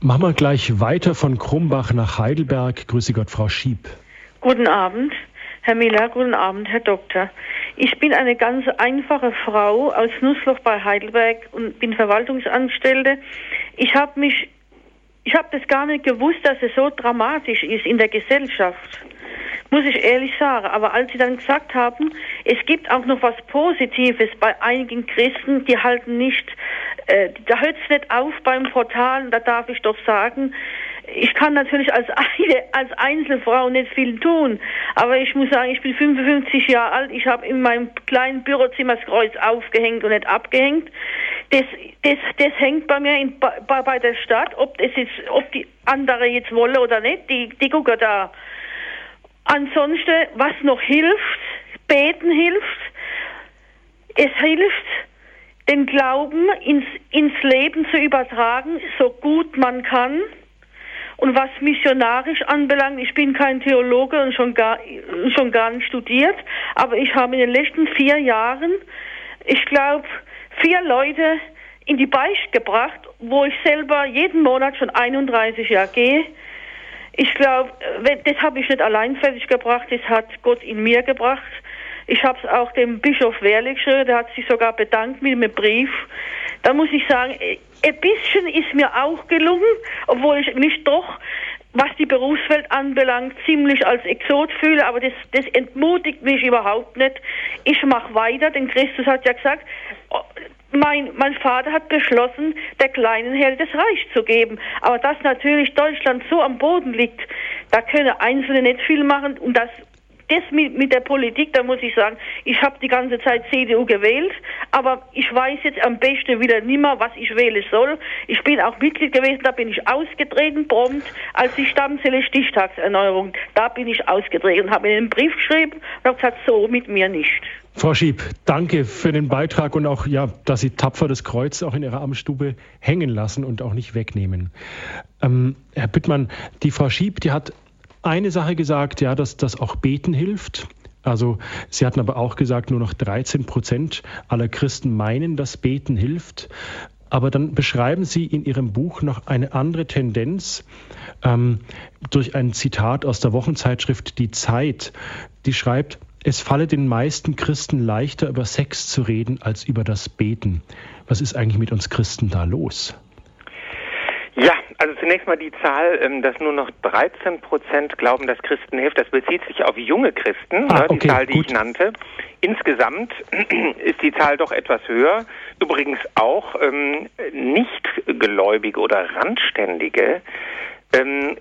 Machen wir gleich weiter von Krumbach nach Heidelberg. Grüße Gott, Frau Schieb. Guten Abend. Herr Miller, guten Abend, Herr Doktor. Ich bin eine ganz einfache Frau aus Nussloch bei Heidelberg und bin Verwaltungsangestellte. Ich habe mich, ich habe das gar nicht gewusst, dass es so dramatisch ist in der Gesellschaft. Muss ich ehrlich sagen. Aber als Sie dann gesagt haben, es gibt auch noch was Positives bei einigen Christen, die halten nicht, äh, da hört es nicht auf beim Portal, da darf ich doch sagen, ich kann natürlich als, eine, als Einzelfrau nicht viel tun, aber ich muss sagen, ich bin 55 Jahre alt, ich habe in meinem kleinen Bürozimmer das Kreuz aufgehängt und nicht abgehängt. Das, das, das hängt bei mir in, bei, bei der Stadt, ob das jetzt, ob die andere jetzt wollen oder nicht, die, die gucken da. Ansonsten, was noch hilft, beten hilft, es hilft, den Glauben ins, ins Leben zu übertragen, so gut man kann. Und was missionarisch anbelangt, ich bin kein Theologe und schon gar, schon gar nicht studiert, aber ich habe in den letzten vier Jahren, ich glaube, vier Leute in die Beicht gebracht, wo ich selber jeden Monat schon 31 Jahre gehe. Ich glaube, das habe ich nicht allein fertig gebracht, das hat Gott in mir gebracht. Ich habe es auch dem Bischof Wehrlich geschrieben, der hat sich sogar bedankt mit einem Brief. Da muss ich sagen, ein bisschen ist mir auch gelungen, obwohl ich mich doch, was die Berufswelt anbelangt, ziemlich als Exot fühle, aber das, das entmutigt mich überhaupt nicht. Ich mache weiter, denn Christus hat ja gesagt, mein, mein Vater hat beschlossen, der kleinen Herde das Reich zu geben. Aber dass natürlich Deutschland so am Boden liegt, da können Einzelne nicht viel machen und das das mit, mit der Politik, da muss ich sagen, ich habe die ganze Zeit CDU gewählt, aber ich weiß jetzt am besten wieder nimmer, was ich wählen soll. Ich bin auch Mitglied gewesen, da bin ich ausgetreten, prompt, als die Stammzelle Stichtagserneuerung. Da bin ich ausgetreten, habe einen Brief geschrieben und habe gesagt, so mit mir nicht. Frau Schieb, danke für den Beitrag und auch, ja, dass Sie tapfer das Kreuz auch in Ihrer Amtsstube hängen lassen und auch nicht wegnehmen. Ähm, Herr Büttmann, die Frau Schieb, die hat eine Sache gesagt, ja, dass das auch Beten hilft. Also Sie hatten aber auch gesagt, nur noch 13 Prozent aller Christen meinen, dass Beten hilft. Aber dann beschreiben Sie in Ihrem Buch noch eine andere Tendenz ähm, durch ein Zitat aus der Wochenzeitschrift Die Zeit, die schreibt, es falle den meisten Christen leichter, über Sex zu reden, als über das Beten. Was ist eigentlich mit uns Christen da los? Ja, also zunächst mal die Zahl, ähm, dass nur noch 13 Prozent glauben, dass Christen hilft. Das bezieht sich auf junge Christen, ah, ne, die okay, Zahl, die gut. ich nannte. Insgesamt ist die Zahl doch etwas höher. Übrigens auch ähm, Nichtgläubige oder Randständige ähm,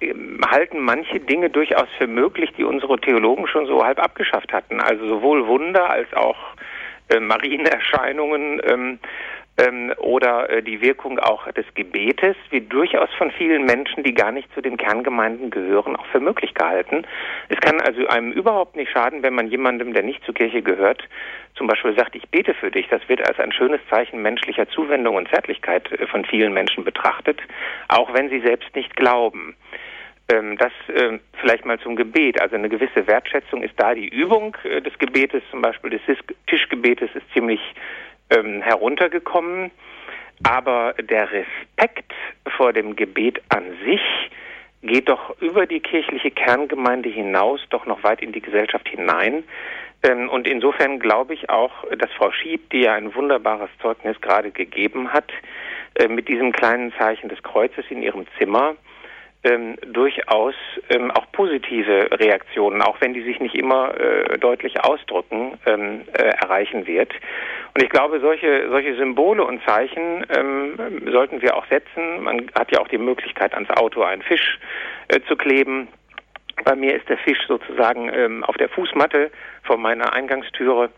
halten manche Dinge durchaus für möglich, die unsere Theologen schon so halb abgeschafft hatten. Also sowohl Wunder als auch äh, Marienerscheinungen ähm, ähm, oder äh, die Wirkung auch des Gebetes wird durchaus von vielen Menschen, die gar nicht zu den Kerngemeinden gehören, auch für möglich gehalten. Es kann also einem überhaupt nicht schaden, wenn man jemandem, der nicht zur Kirche gehört, zum Beispiel sagt, ich bete für dich. Das wird als ein schönes Zeichen menschlicher Zuwendung und Zärtlichkeit äh, von vielen Menschen betrachtet, auch wenn sie selbst nicht glauben. Ähm, das äh, vielleicht mal zum Gebet. Also eine gewisse Wertschätzung ist da. Die Übung äh, des Gebetes, zum Beispiel des Tischgebetes, ist ziemlich ähm, heruntergekommen. Aber der Respekt vor dem Gebet an sich geht doch über die kirchliche Kerngemeinde hinaus, doch noch weit in die Gesellschaft hinein. Ähm, und insofern glaube ich auch, dass Frau Schieb, die ja ein wunderbares Zeugnis gerade gegeben hat, äh, mit diesem kleinen Zeichen des Kreuzes in ihrem Zimmer, ähm, durchaus ähm, auch positive Reaktionen, auch wenn die sich nicht immer äh, deutlich ausdrücken, ähm, äh, erreichen wird. Und ich glaube, solche, solche Symbole und Zeichen ähm, sollten wir auch setzen. Man hat ja auch die Möglichkeit, ans Auto einen Fisch äh, zu kleben. Bei mir ist der Fisch sozusagen ähm, auf der Fußmatte vor meiner Eingangstüre.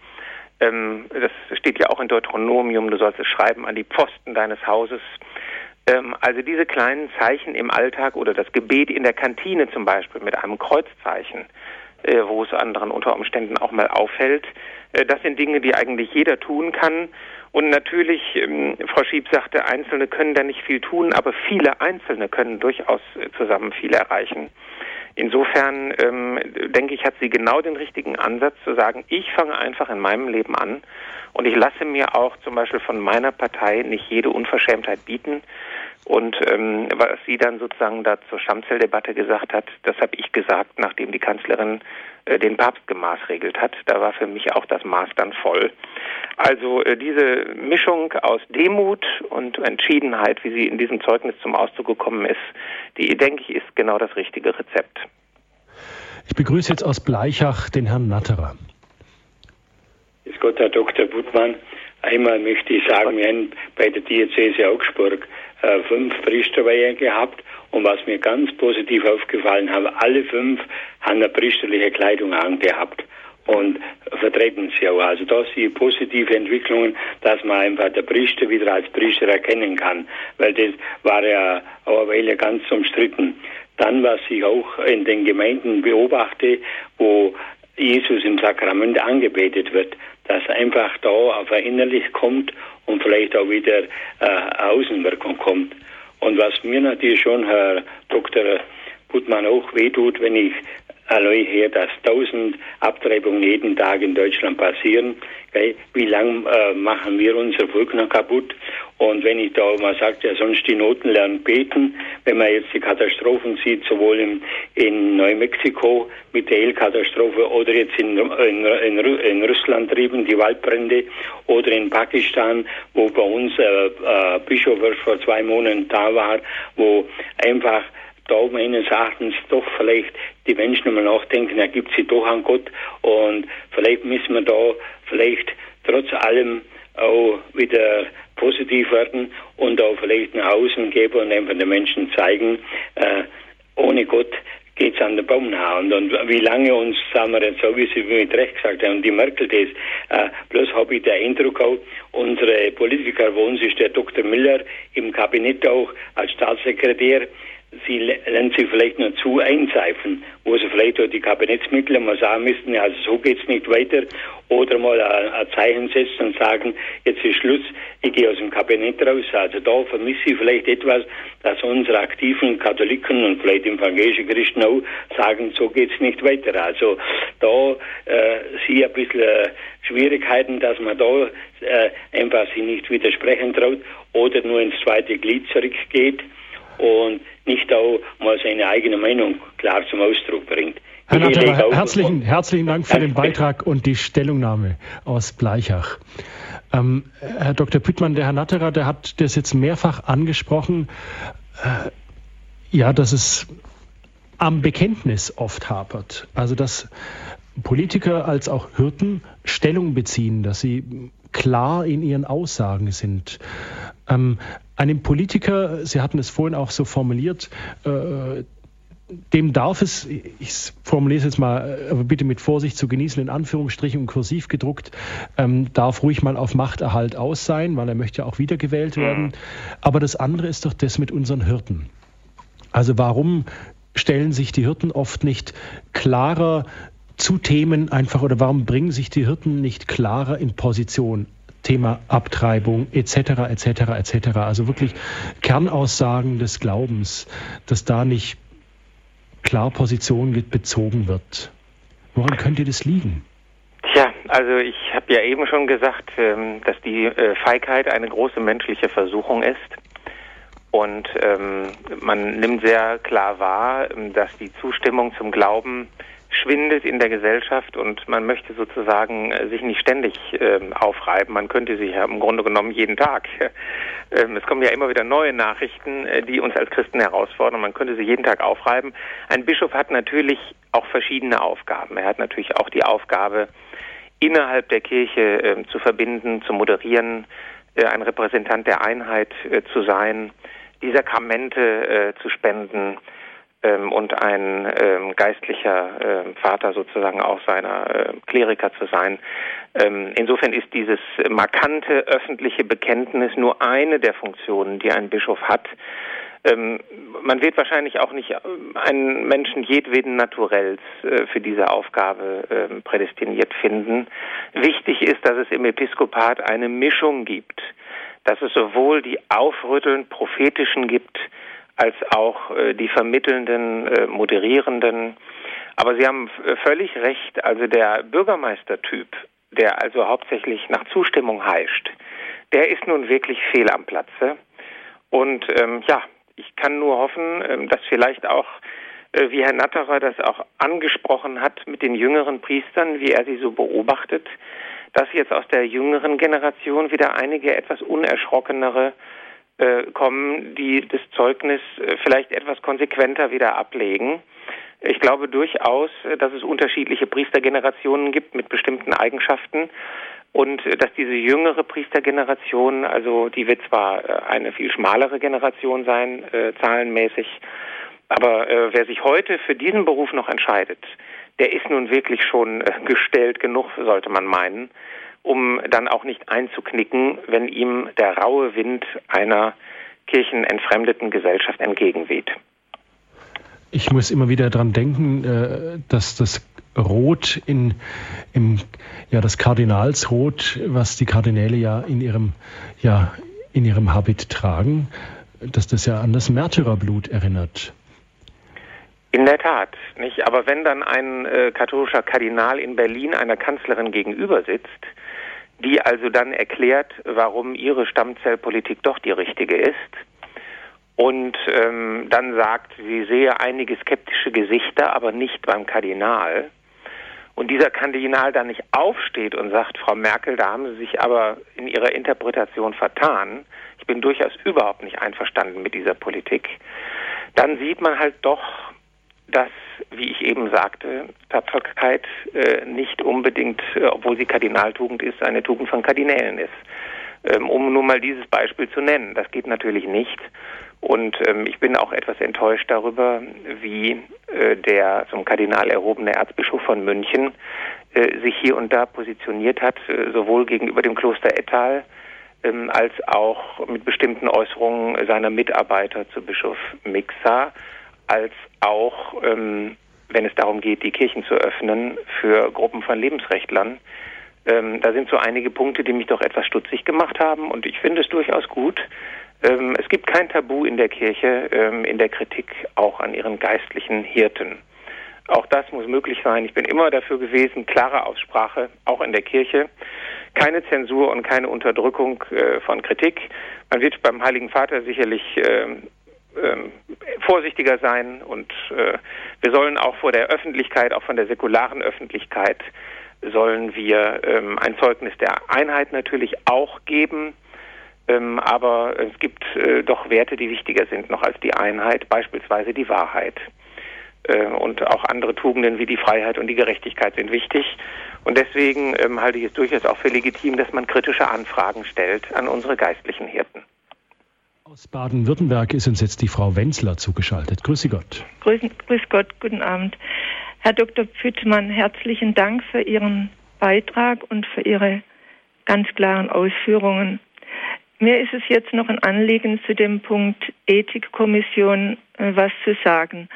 Ähm, das steht ja auch in Deuteronomium, du sollst es schreiben an die Pfosten deines Hauses. Ähm, also diese kleinen Zeichen im Alltag oder das Gebet in der Kantine zum Beispiel mit einem Kreuzzeichen, äh, wo es anderen unter Umständen auch mal auffällt, äh, das sind Dinge, die eigentlich jeder tun kann. Und natürlich, ähm, Frau Schieb sagte, Einzelne können da nicht viel tun, aber viele Einzelne können durchaus äh, zusammen viel erreichen. Insofern ähm, denke ich, hat sie genau den richtigen Ansatz zu sagen, ich fange einfach in meinem Leben an und ich lasse mir auch zum Beispiel von meiner Partei nicht jede Unverschämtheit bieten, und ähm, was sie dann sozusagen da zur Stammzelldebatte gesagt hat, das habe ich gesagt, nachdem die Kanzlerin äh, den Papst gemaßregelt hat. Da war für mich auch das Maß dann voll. Also äh, diese Mischung aus Demut und Entschiedenheit, wie sie in diesem Zeugnis zum Ausdruck gekommen ist, die, denke ich, ist genau das richtige Rezept. Ich begrüße jetzt aus Bleichach den Herrn Natterer. Ist Gott, Herr Dr. Buttmann. Einmal möchte ich sagen, wir haben bei der Diözese Augsburg äh, fünf Priesterweihe gehabt und was mir ganz positiv aufgefallen haben, alle fünf haben eine priesterliche Kleidung angehabt und vertreten sie auch. Also da sind positive Entwicklungen, dass man einfach der Priester wieder als Priester erkennen kann, weil das war ja auch eine Weile ganz umstritten. Dann, was ich auch in den Gemeinden beobachte, wo Jesus im Sakrament angebetet wird, dass einfach da auf Innerlich kommt und vielleicht auch wieder äh, Außenwirkung kommt. Und was mir natürlich schon, Herr Dr. Gutmann, auch wehtut, wenn ich allein her, dass tausend Abtreibungen jeden Tag in Deutschland passieren. Wie lange äh, machen wir unser Volk noch kaputt? Und wenn ich da mal sage, ja sonst die Noten lernen beten, wenn man jetzt die Katastrophen sieht, sowohl in, in Neumexiko mit der El-Katastrophe oder jetzt in, in, in, in, Russland trieben die Waldbrände oder in Pakistan, wo bei uns äh, äh, Bischof vor zwei Monaten da war, wo einfach da meines Erachtens doch vielleicht die Menschen immer nachdenken, er gibt sie doch an Gott und vielleicht müssen wir da vielleicht trotz allem auch wieder positiv werden und auch vielleicht nach außen geben und einfach den Menschen zeigen, äh, ohne Gott geht es an den Baum nah. Und, und, wie lange uns, sagen wir jetzt so, wie Sie mit Recht gesagt haben, die Merkel das, äh, bloß habe ich den Eindruck auch, unsere Politiker, wo uns ist der Dr. Miller im Kabinett auch als Staatssekretär, sie lernen sich vielleicht nur zu einseifen, wo sie vielleicht auch die Kabinettsmitglieder mal sagen müssten, also so geht's nicht weiter, oder mal ein, Zeichen setzen und sagen, jetzt ist Schluss, ich gehe aus dem Kabinett raus. Also da vermisse ich vielleicht etwas, dass unsere aktiven Katholiken und vielleicht evangelische Christen auch sagen, so geht's nicht weiter. Also da äh, sehe ich ein bisschen äh, Schwierigkeiten, dass man da äh, einfach sich nicht widersprechen traut oder nur ins zweite Glied zurückgeht und nicht auch mal seine eigene Meinung klar zum Ausdruck bringt. Herr Natterer, herzlichen, herzlichen Dank für den Beitrag und die Stellungnahme aus Bleichach. Ähm, Herr Dr. Püttmann, der Herr Natterer, der hat das jetzt mehrfach angesprochen, äh, ja, dass es am Bekenntnis oft hapert. Also dass Politiker als auch Hirten Stellung beziehen, dass sie klar in ihren Aussagen sind. Ähm, einem Politiker, Sie hatten es vorhin auch so formuliert, äh, dem darf es, ich formuliere es jetzt mal, aber äh, bitte mit Vorsicht zu genießen, in Anführungsstrichen und kursiv gedruckt, ähm, darf ruhig mal auf Machterhalt aus sein, weil er möchte ja auch wiedergewählt werden. Aber das andere ist doch das mit unseren Hirten. Also warum stellen sich die Hirten oft nicht klarer zu Themen einfach oder warum bringen sich die Hirten nicht klarer in Position? Thema Abtreibung etc. etc. etc. Also wirklich Kernaussagen des Glaubens, dass da nicht klar Position bezogen wird. Woran könnte das liegen? Tja, also ich habe ja eben schon gesagt, ähm, dass die äh, Feigheit eine große menschliche Versuchung ist. Und ähm, man nimmt sehr klar wahr, ähm, dass die Zustimmung zum Glauben schwindet in der Gesellschaft und man möchte sozusagen äh, sich nicht ständig äh, aufreiben. Man könnte sich ja im Grunde genommen jeden Tag. Ähm, es kommen ja immer wieder neue Nachrichten, äh, die uns als Christen herausfordern. Man könnte sie jeden Tag aufreiben. Ein Bischof hat natürlich auch verschiedene Aufgaben. Er hat natürlich auch die Aufgabe, innerhalb der Kirche äh, zu verbinden, zu moderieren, äh, ein Repräsentant der Einheit äh, zu sein, die Sakramente zu spenden, ähm, und ein ähm, geistlicher ähm, Vater sozusagen auch seiner Kleriker zu sein. Ähm, insofern ist dieses markante öffentliche Bekenntnis nur eine der Funktionen, die ein Bischof hat. Ähm, man wird wahrscheinlich auch nicht einen Menschen jedweden Naturells äh, für diese Aufgabe prädestiniert finden. Wichtig ist, dass es im Episkopat eine Mischung gibt, dass es sowohl die aufrüttelnd prophetischen gibt, als auch äh, die vermittelnden, äh, moderierenden. Aber Sie haben äh, völlig recht. Also der Bürgermeistertyp, der also hauptsächlich nach Zustimmung heischt, der ist nun wirklich fehl am Platze. Und ähm, ja, ich kann nur hoffen, ähm, dass vielleicht auch, wie Herr Natterer das auch angesprochen hat mit den jüngeren Priestern, wie er sie so beobachtet, dass jetzt aus der jüngeren Generation wieder einige etwas unerschrockenere kommen, die das Zeugnis äh, vielleicht etwas konsequenter wieder ablegen. Ich glaube durchaus, äh, dass es unterschiedliche Priestergenerationen gibt mit bestimmten Eigenschaften und dass diese jüngere Priestergeneration, also die wird zwar eine viel schmalere Generation sein, äh, zahlenmäßig, aber äh, wer sich heute für diesen Beruf noch entscheidet, der ist nun wirklich schon äh, gestellt genug, sollte man meinen um dann auch nicht einzuknicken, wenn ihm der raue Wind einer kirchenentfremdeten Gesellschaft entgegenweht. Ich muss immer wieder daran denken, äh, dass das Rot in, im, ja, das Kardinalsrot, was die Kardinäle ja in ihrem, ja, in ihrem Habit tragen, dass das ja an das Märtyrerblut erinnert. In der Tat, nicht? Aber wenn dann ein äh, katholischer Kardinal in Berlin einer Kanzlerin gegenüber sitzt, die also dann erklärt, warum ihre Stammzellpolitik doch die richtige ist und ähm, dann sagt, sie sehe einige skeptische Gesichter, aber nicht beim Kardinal. Und dieser Kardinal dann nicht aufsteht und sagt, Frau Merkel, da haben Sie sich aber in Ihrer Interpretation vertan. Ich bin durchaus überhaupt nicht einverstanden mit dieser Politik. Dann sieht man halt doch, dass wie ich eben sagte, Tapferkeit äh, nicht unbedingt, äh, obwohl sie Kardinaltugend ist, eine Tugend von Kardinälen ist. Ähm, um nur mal dieses Beispiel zu nennen. Das geht natürlich nicht. Und ähm, ich bin auch etwas enttäuscht darüber, wie äh, der zum Kardinal erhobene Erzbischof von München äh, sich hier und da positioniert hat, äh, sowohl gegenüber dem Kloster Ettal ähm, als auch mit bestimmten Äußerungen seiner Mitarbeiter zu Bischof Mixa als auch, ähm, wenn es darum geht, die Kirchen zu öffnen für Gruppen von Lebensrechtlern. Ähm, da sind so einige Punkte, die mich doch etwas stutzig gemacht haben und ich finde es durchaus gut. Ähm, es gibt kein Tabu in der Kirche, ähm, in der Kritik auch an ihren geistlichen Hirten. Auch das muss möglich sein. Ich bin immer dafür gewesen, klare Aussprache, auch in der Kirche. Keine Zensur und keine Unterdrückung äh, von Kritik. Man wird beim Heiligen Vater sicherlich äh, ähm, vorsichtiger sein und äh, wir sollen auch vor der Öffentlichkeit, auch von der säkularen Öffentlichkeit, sollen wir ähm, ein Zeugnis der Einheit natürlich auch geben. Ähm, aber es gibt äh, doch Werte, die wichtiger sind noch als die Einheit, beispielsweise die Wahrheit. Äh, und auch andere Tugenden wie die Freiheit und die Gerechtigkeit sind wichtig. Und deswegen ähm, halte ich es durchaus auch für legitim, dass man kritische Anfragen stellt an unsere geistlichen Hirten. Aus Baden-Württemberg ist uns jetzt die Frau Wenzler zugeschaltet. Grüße Gott. Grüß, grüß Gott, guten Abend. Herr Dr. Püttmann, herzlichen Dank für Ihren Beitrag und für Ihre ganz klaren Ausführungen. Mir ist es jetzt noch ein Anliegen zu dem Punkt Ethikkommission äh, was zu sagen.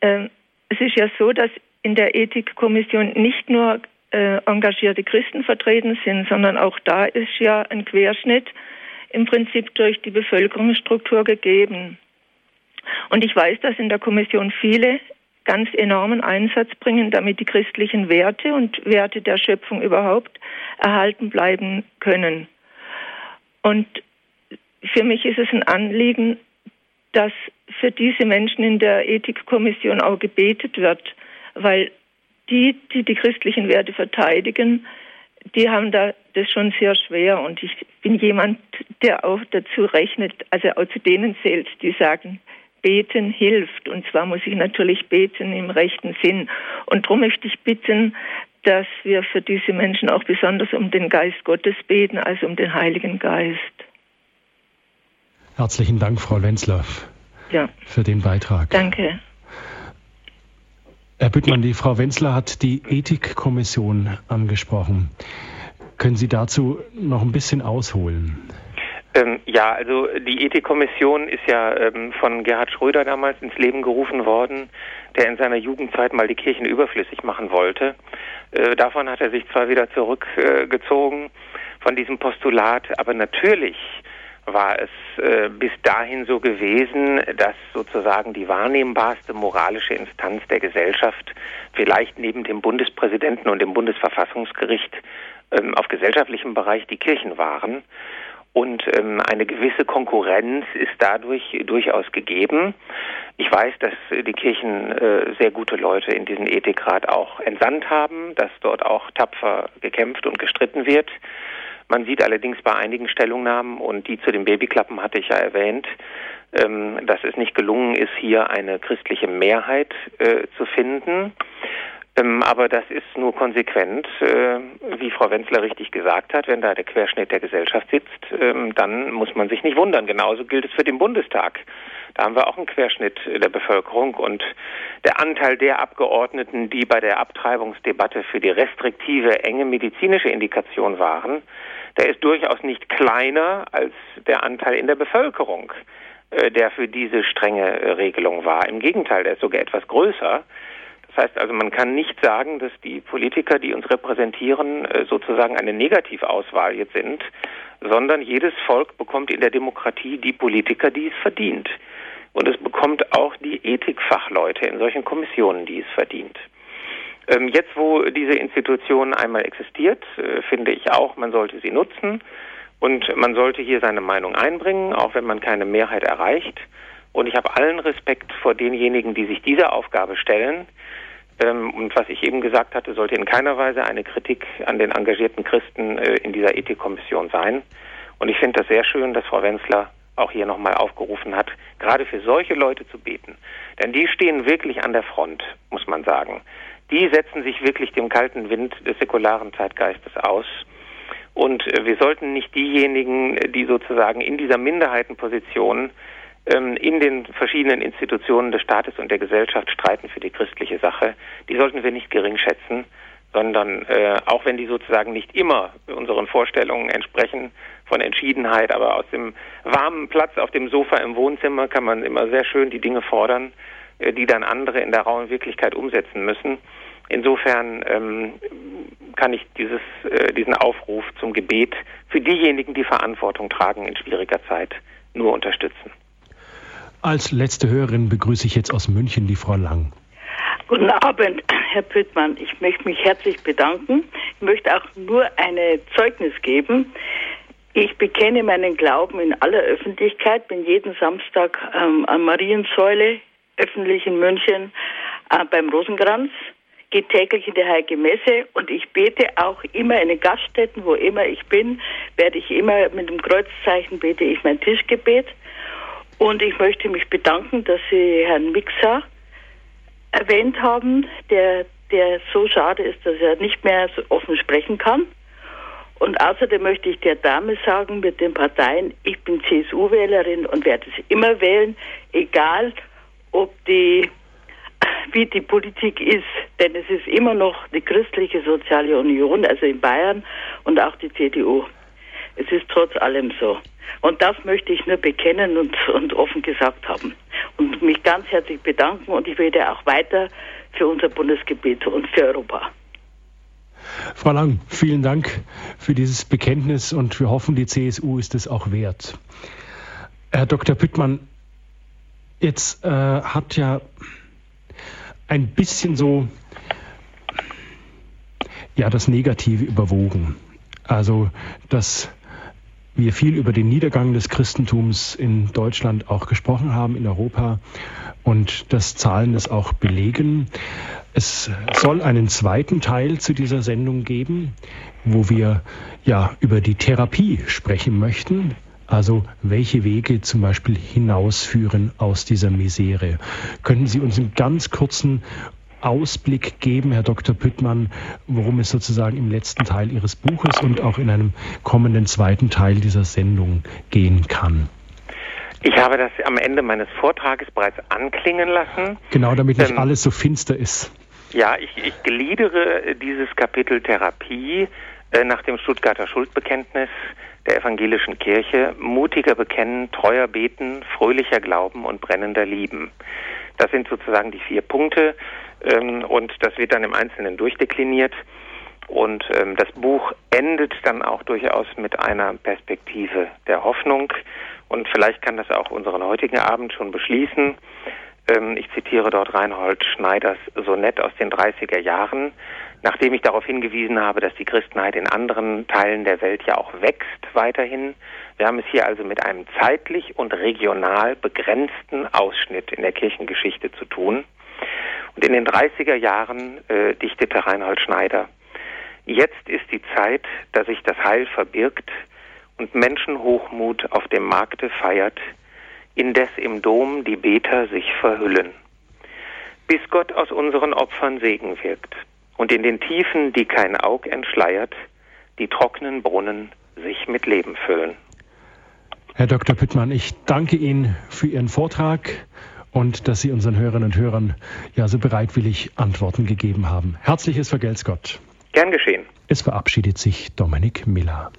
Ähm, es ist ja so, dass in der Ethikkommission nicht nur äh, engagierte Christen vertreten sind, sondern auch da ist ja ein Querschnitt im Prinzip durch die Bevölkerungsstruktur gegeben. Und ich weiß, dass in der Kommission viele ganz enormen Einsatz bringen, damit die christlichen Werte und Werte der Schöpfung überhaupt erhalten bleiben können. Und für mich ist es ein Anliegen, dass für diese Menschen in der Ethikkommission auch gebetet wird, weil die, die die christlichen Werte verteidigen, die haben da das schon sehr schwer. Und ich bin jemand, der auch dazu rechnet, also auch zu denen zählt, die sagen, beten hilft. Und zwar muss ich natürlich beten im rechten Sinn. Und darum möchte ich bitten, dass wir für diese Menschen auch besonders um den Geist Gottes beten, also um den Heiligen Geist. Herzlichen Dank, Frau Wenzlaff, ja. für den Beitrag. Danke. Herr Büttmann, die Frau Wenzler hat die Ethikkommission angesprochen. Können Sie dazu noch ein bisschen ausholen? Ähm, ja, also die Ethikkommission ist ja ähm, von Gerhard Schröder damals ins Leben gerufen worden, der in seiner Jugendzeit mal die Kirchen überflüssig machen wollte. Äh, davon hat er sich zwar wieder zurückgezogen äh, von diesem Postulat, aber natürlich war es äh, bis dahin so gewesen, dass sozusagen die wahrnehmbarste moralische Instanz der Gesellschaft vielleicht neben dem Bundespräsidenten und dem Bundesverfassungsgericht ähm, auf gesellschaftlichem Bereich die Kirchen waren. Und ähm, eine gewisse Konkurrenz ist dadurch durchaus gegeben. Ich weiß, dass die Kirchen äh, sehr gute Leute in diesen Ethikrat auch entsandt haben, dass dort auch tapfer gekämpft und gestritten wird. Man sieht allerdings bei einigen Stellungnahmen, und die zu den Babyklappen hatte ich ja erwähnt, ähm, dass es nicht gelungen ist, hier eine christliche Mehrheit äh, zu finden. Ähm, aber das ist nur konsequent, äh, wie Frau Wenzler richtig gesagt hat, wenn da der Querschnitt der Gesellschaft sitzt, ähm, dann muss man sich nicht wundern. Genauso gilt es für den Bundestag. Da haben wir auch einen Querschnitt der Bevölkerung und der Anteil der Abgeordneten, die bei der Abtreibungsdebatte für die restriktive, enge medizinische Indikation waren, der ist durchaus nicht kleiner als der Anteil in der Bevölkerung, äh, der für diese strenge äh, Regelung war. Im Gegenteil, der ist sogar etwas größer. Das heißt also, man kann nicht sagen, dass die Politiker, die uns repräsentieren, äh, sozusagen eine Negativauswahl jetzt sind, sondern jedes Volk bekommt in der Demokratie die Politiker, die es verdient. Und es bekommt auch die Ethikfachleute in solchen Kommissionen, die es verdient. Ähm, jetzt, wo diese Institution einmal existiert, äh, finde ich auch, man sollte sie nutzen und man sollte hier seine Meinung einbringen, auch wenn man keine Mehrheit erreicht. Und ich habe allen Respekt vor denjenigen, die sich dieser Aufgabe stellen. Ähm, und was ich eben gesagt hatte, sollte in keiner Weise eine Kritik an den engagierten Christen äh, in dieser Ethikkommission sein. Und ich finde das sehr schön, dass Frau Wenzler auch hier nochmal aufgerufen hat, gerade für solche Leute zu beten. Denn die stehen wirklich an der Front, muss man sagen die setzen sich wirklich dem kalten Wind des säkularen Zeitgeistes aus. Und äh, wir sollten nicht diejenigen, die sozusagen in dieser Minderheitenposition ähm, in den verschiedenen Institutionen des Staates und der Gesellschaft streiten für die christliche Sache, die sollten wir nicht gering schätzen, sondern äh, auch wenn die sozusagen nicht immer unseren Vorstellungen entsprechen von Entschiedenheit, aber aus dem warmen Platz auf dem Sofa im Wohnzimmer kann man immer sehr schön die Dinge fordern äh, die dann andere in der rauen Wirklichkeit umsetzen müssen. Insofern ähm, kann ich dieses, äh, diesen Aufruf zum Gebet für diejenigen, die Verantwortung tragen in schwieriger Zeit, nur unterstützen. Als letzte Hörerin begrüße ich jetzt aus München die Frau Lang. Guten Abend, Herr Püttmann. Ich möchte mich herzlich bedanken. Ich möchte auch nur ein Zeugnis geben. Ich bekenne meinen Glauben in aller Öffentlichkeit, bin jeden Samstag ähm, an Mariensäule öffentlich in München äh, beim Rosenkranz, gehe täglich in die Heilige Messe und ich bete auch immer in den Gaststätten, wo immer ich bin, werde ich immer mit dem Kreuzzeichen bete ich mein Tischgebet. Und ich möchte mich bedanken, dass Sie Herrn Mixer erwähnt haben, der, der so schade ist, dass er nicht mehr so offen sprechen kann. Und außerdem möchte ich der Dame sagen mit den Parteien, ich bin CSU-Wählerin und werde es immer wählen, egal ob die, wie die Politik ist, denn es ist immer noch die christliche soziale Union, also in Bayern und auch die CDU. Es ist trotz allem so. Und das möchte ich nur bekennen und, und offen gesagt haben. Und mich ganz herzlich bedanken und ich werde auch weiter für unser Bundesgebiet und für Europa. Frau Lang, vielen Dank für dieses Bekenntnis und wir hoffen, die CSU ist es auch wert. Herr Dr. Püttmann, Jetzt äh, hat ja ein bisschen so, ja, das Negative überwogen. Also, dass wir viel über den Niedergang des Christentums in Deutschland auch gesprochen haben, in Europa und dass Zahlen es auch belegen. Es soll einen zweiten Teil zu dieser Sendung geben, wo wir ja über die Therapie sprechen möchten. Also welche Wege zum Beispiel hinausführen aus dieser Misere? Könnten Sie uns einen ganz kurzen Ausblick geben, Herr Dr. Püttmann, worum es sozusagen im letzten Teil Ihres Buches und auch in einem kommenden zweiten Teil dieser Sendung gehen kann? Ich habe das am Ende meines Vortrages bereits anklingen lassen. Genau, damit nicht ähm, alles so finster ist. Ja, ich, ich gliedere dieses Kapitel Therapie äh, nach dem Stuttgarter Schuldbekenntnis der evangelischen Kirche mutiger bekennen, treuer beten, fröhlicher glauben und brennender lieben. Das sind sozusagen die vier Punkte ähm, und das wird dann im Einzelnen durchdekliniert. Und ähm, das Buch endet dann auch durchaus mit einer Perspektive der Hoffnung. Und vielleicht kann das auch unseren heutigen Abend schon beschließen. Ähm, ich zitiere dort Reinhold Schneiders Sonett aus den 30er Jahren, nachdem ich darauf hingewiesen habe, dass die Christenheit in anderen Teilen der Welt ja auch wächst weiterhin. Wir haben es hier also mit einem zeitlich und regional begrenzten Ausschnitt in der Kirchengeschichte zu tun. Und in den 30er Jahren äh, dichtete Reinhold Schneider, jetzt ist die Zeit, da sich das Heil verbirgt und Menschenhochmut auf dem Markte feiert, indes im Dom die Beter sich verhüllen. Bis Gott aus unseren Opfern Segen wirkt und in den Tiefen, die kein Aug entschleiert, die trockenen Brunnen sich mit Leben füllen. Herr Dr. Püttmann, ich danke Ihnen für Ihren Vortrag und dass Sie unseren Hörerinnen und Hörern ja so bereitwillig Antworten gegeben haben. Herzliches Vergelt's Gott. Gern geschehen. Es verabschiedet sich Dominik Miller.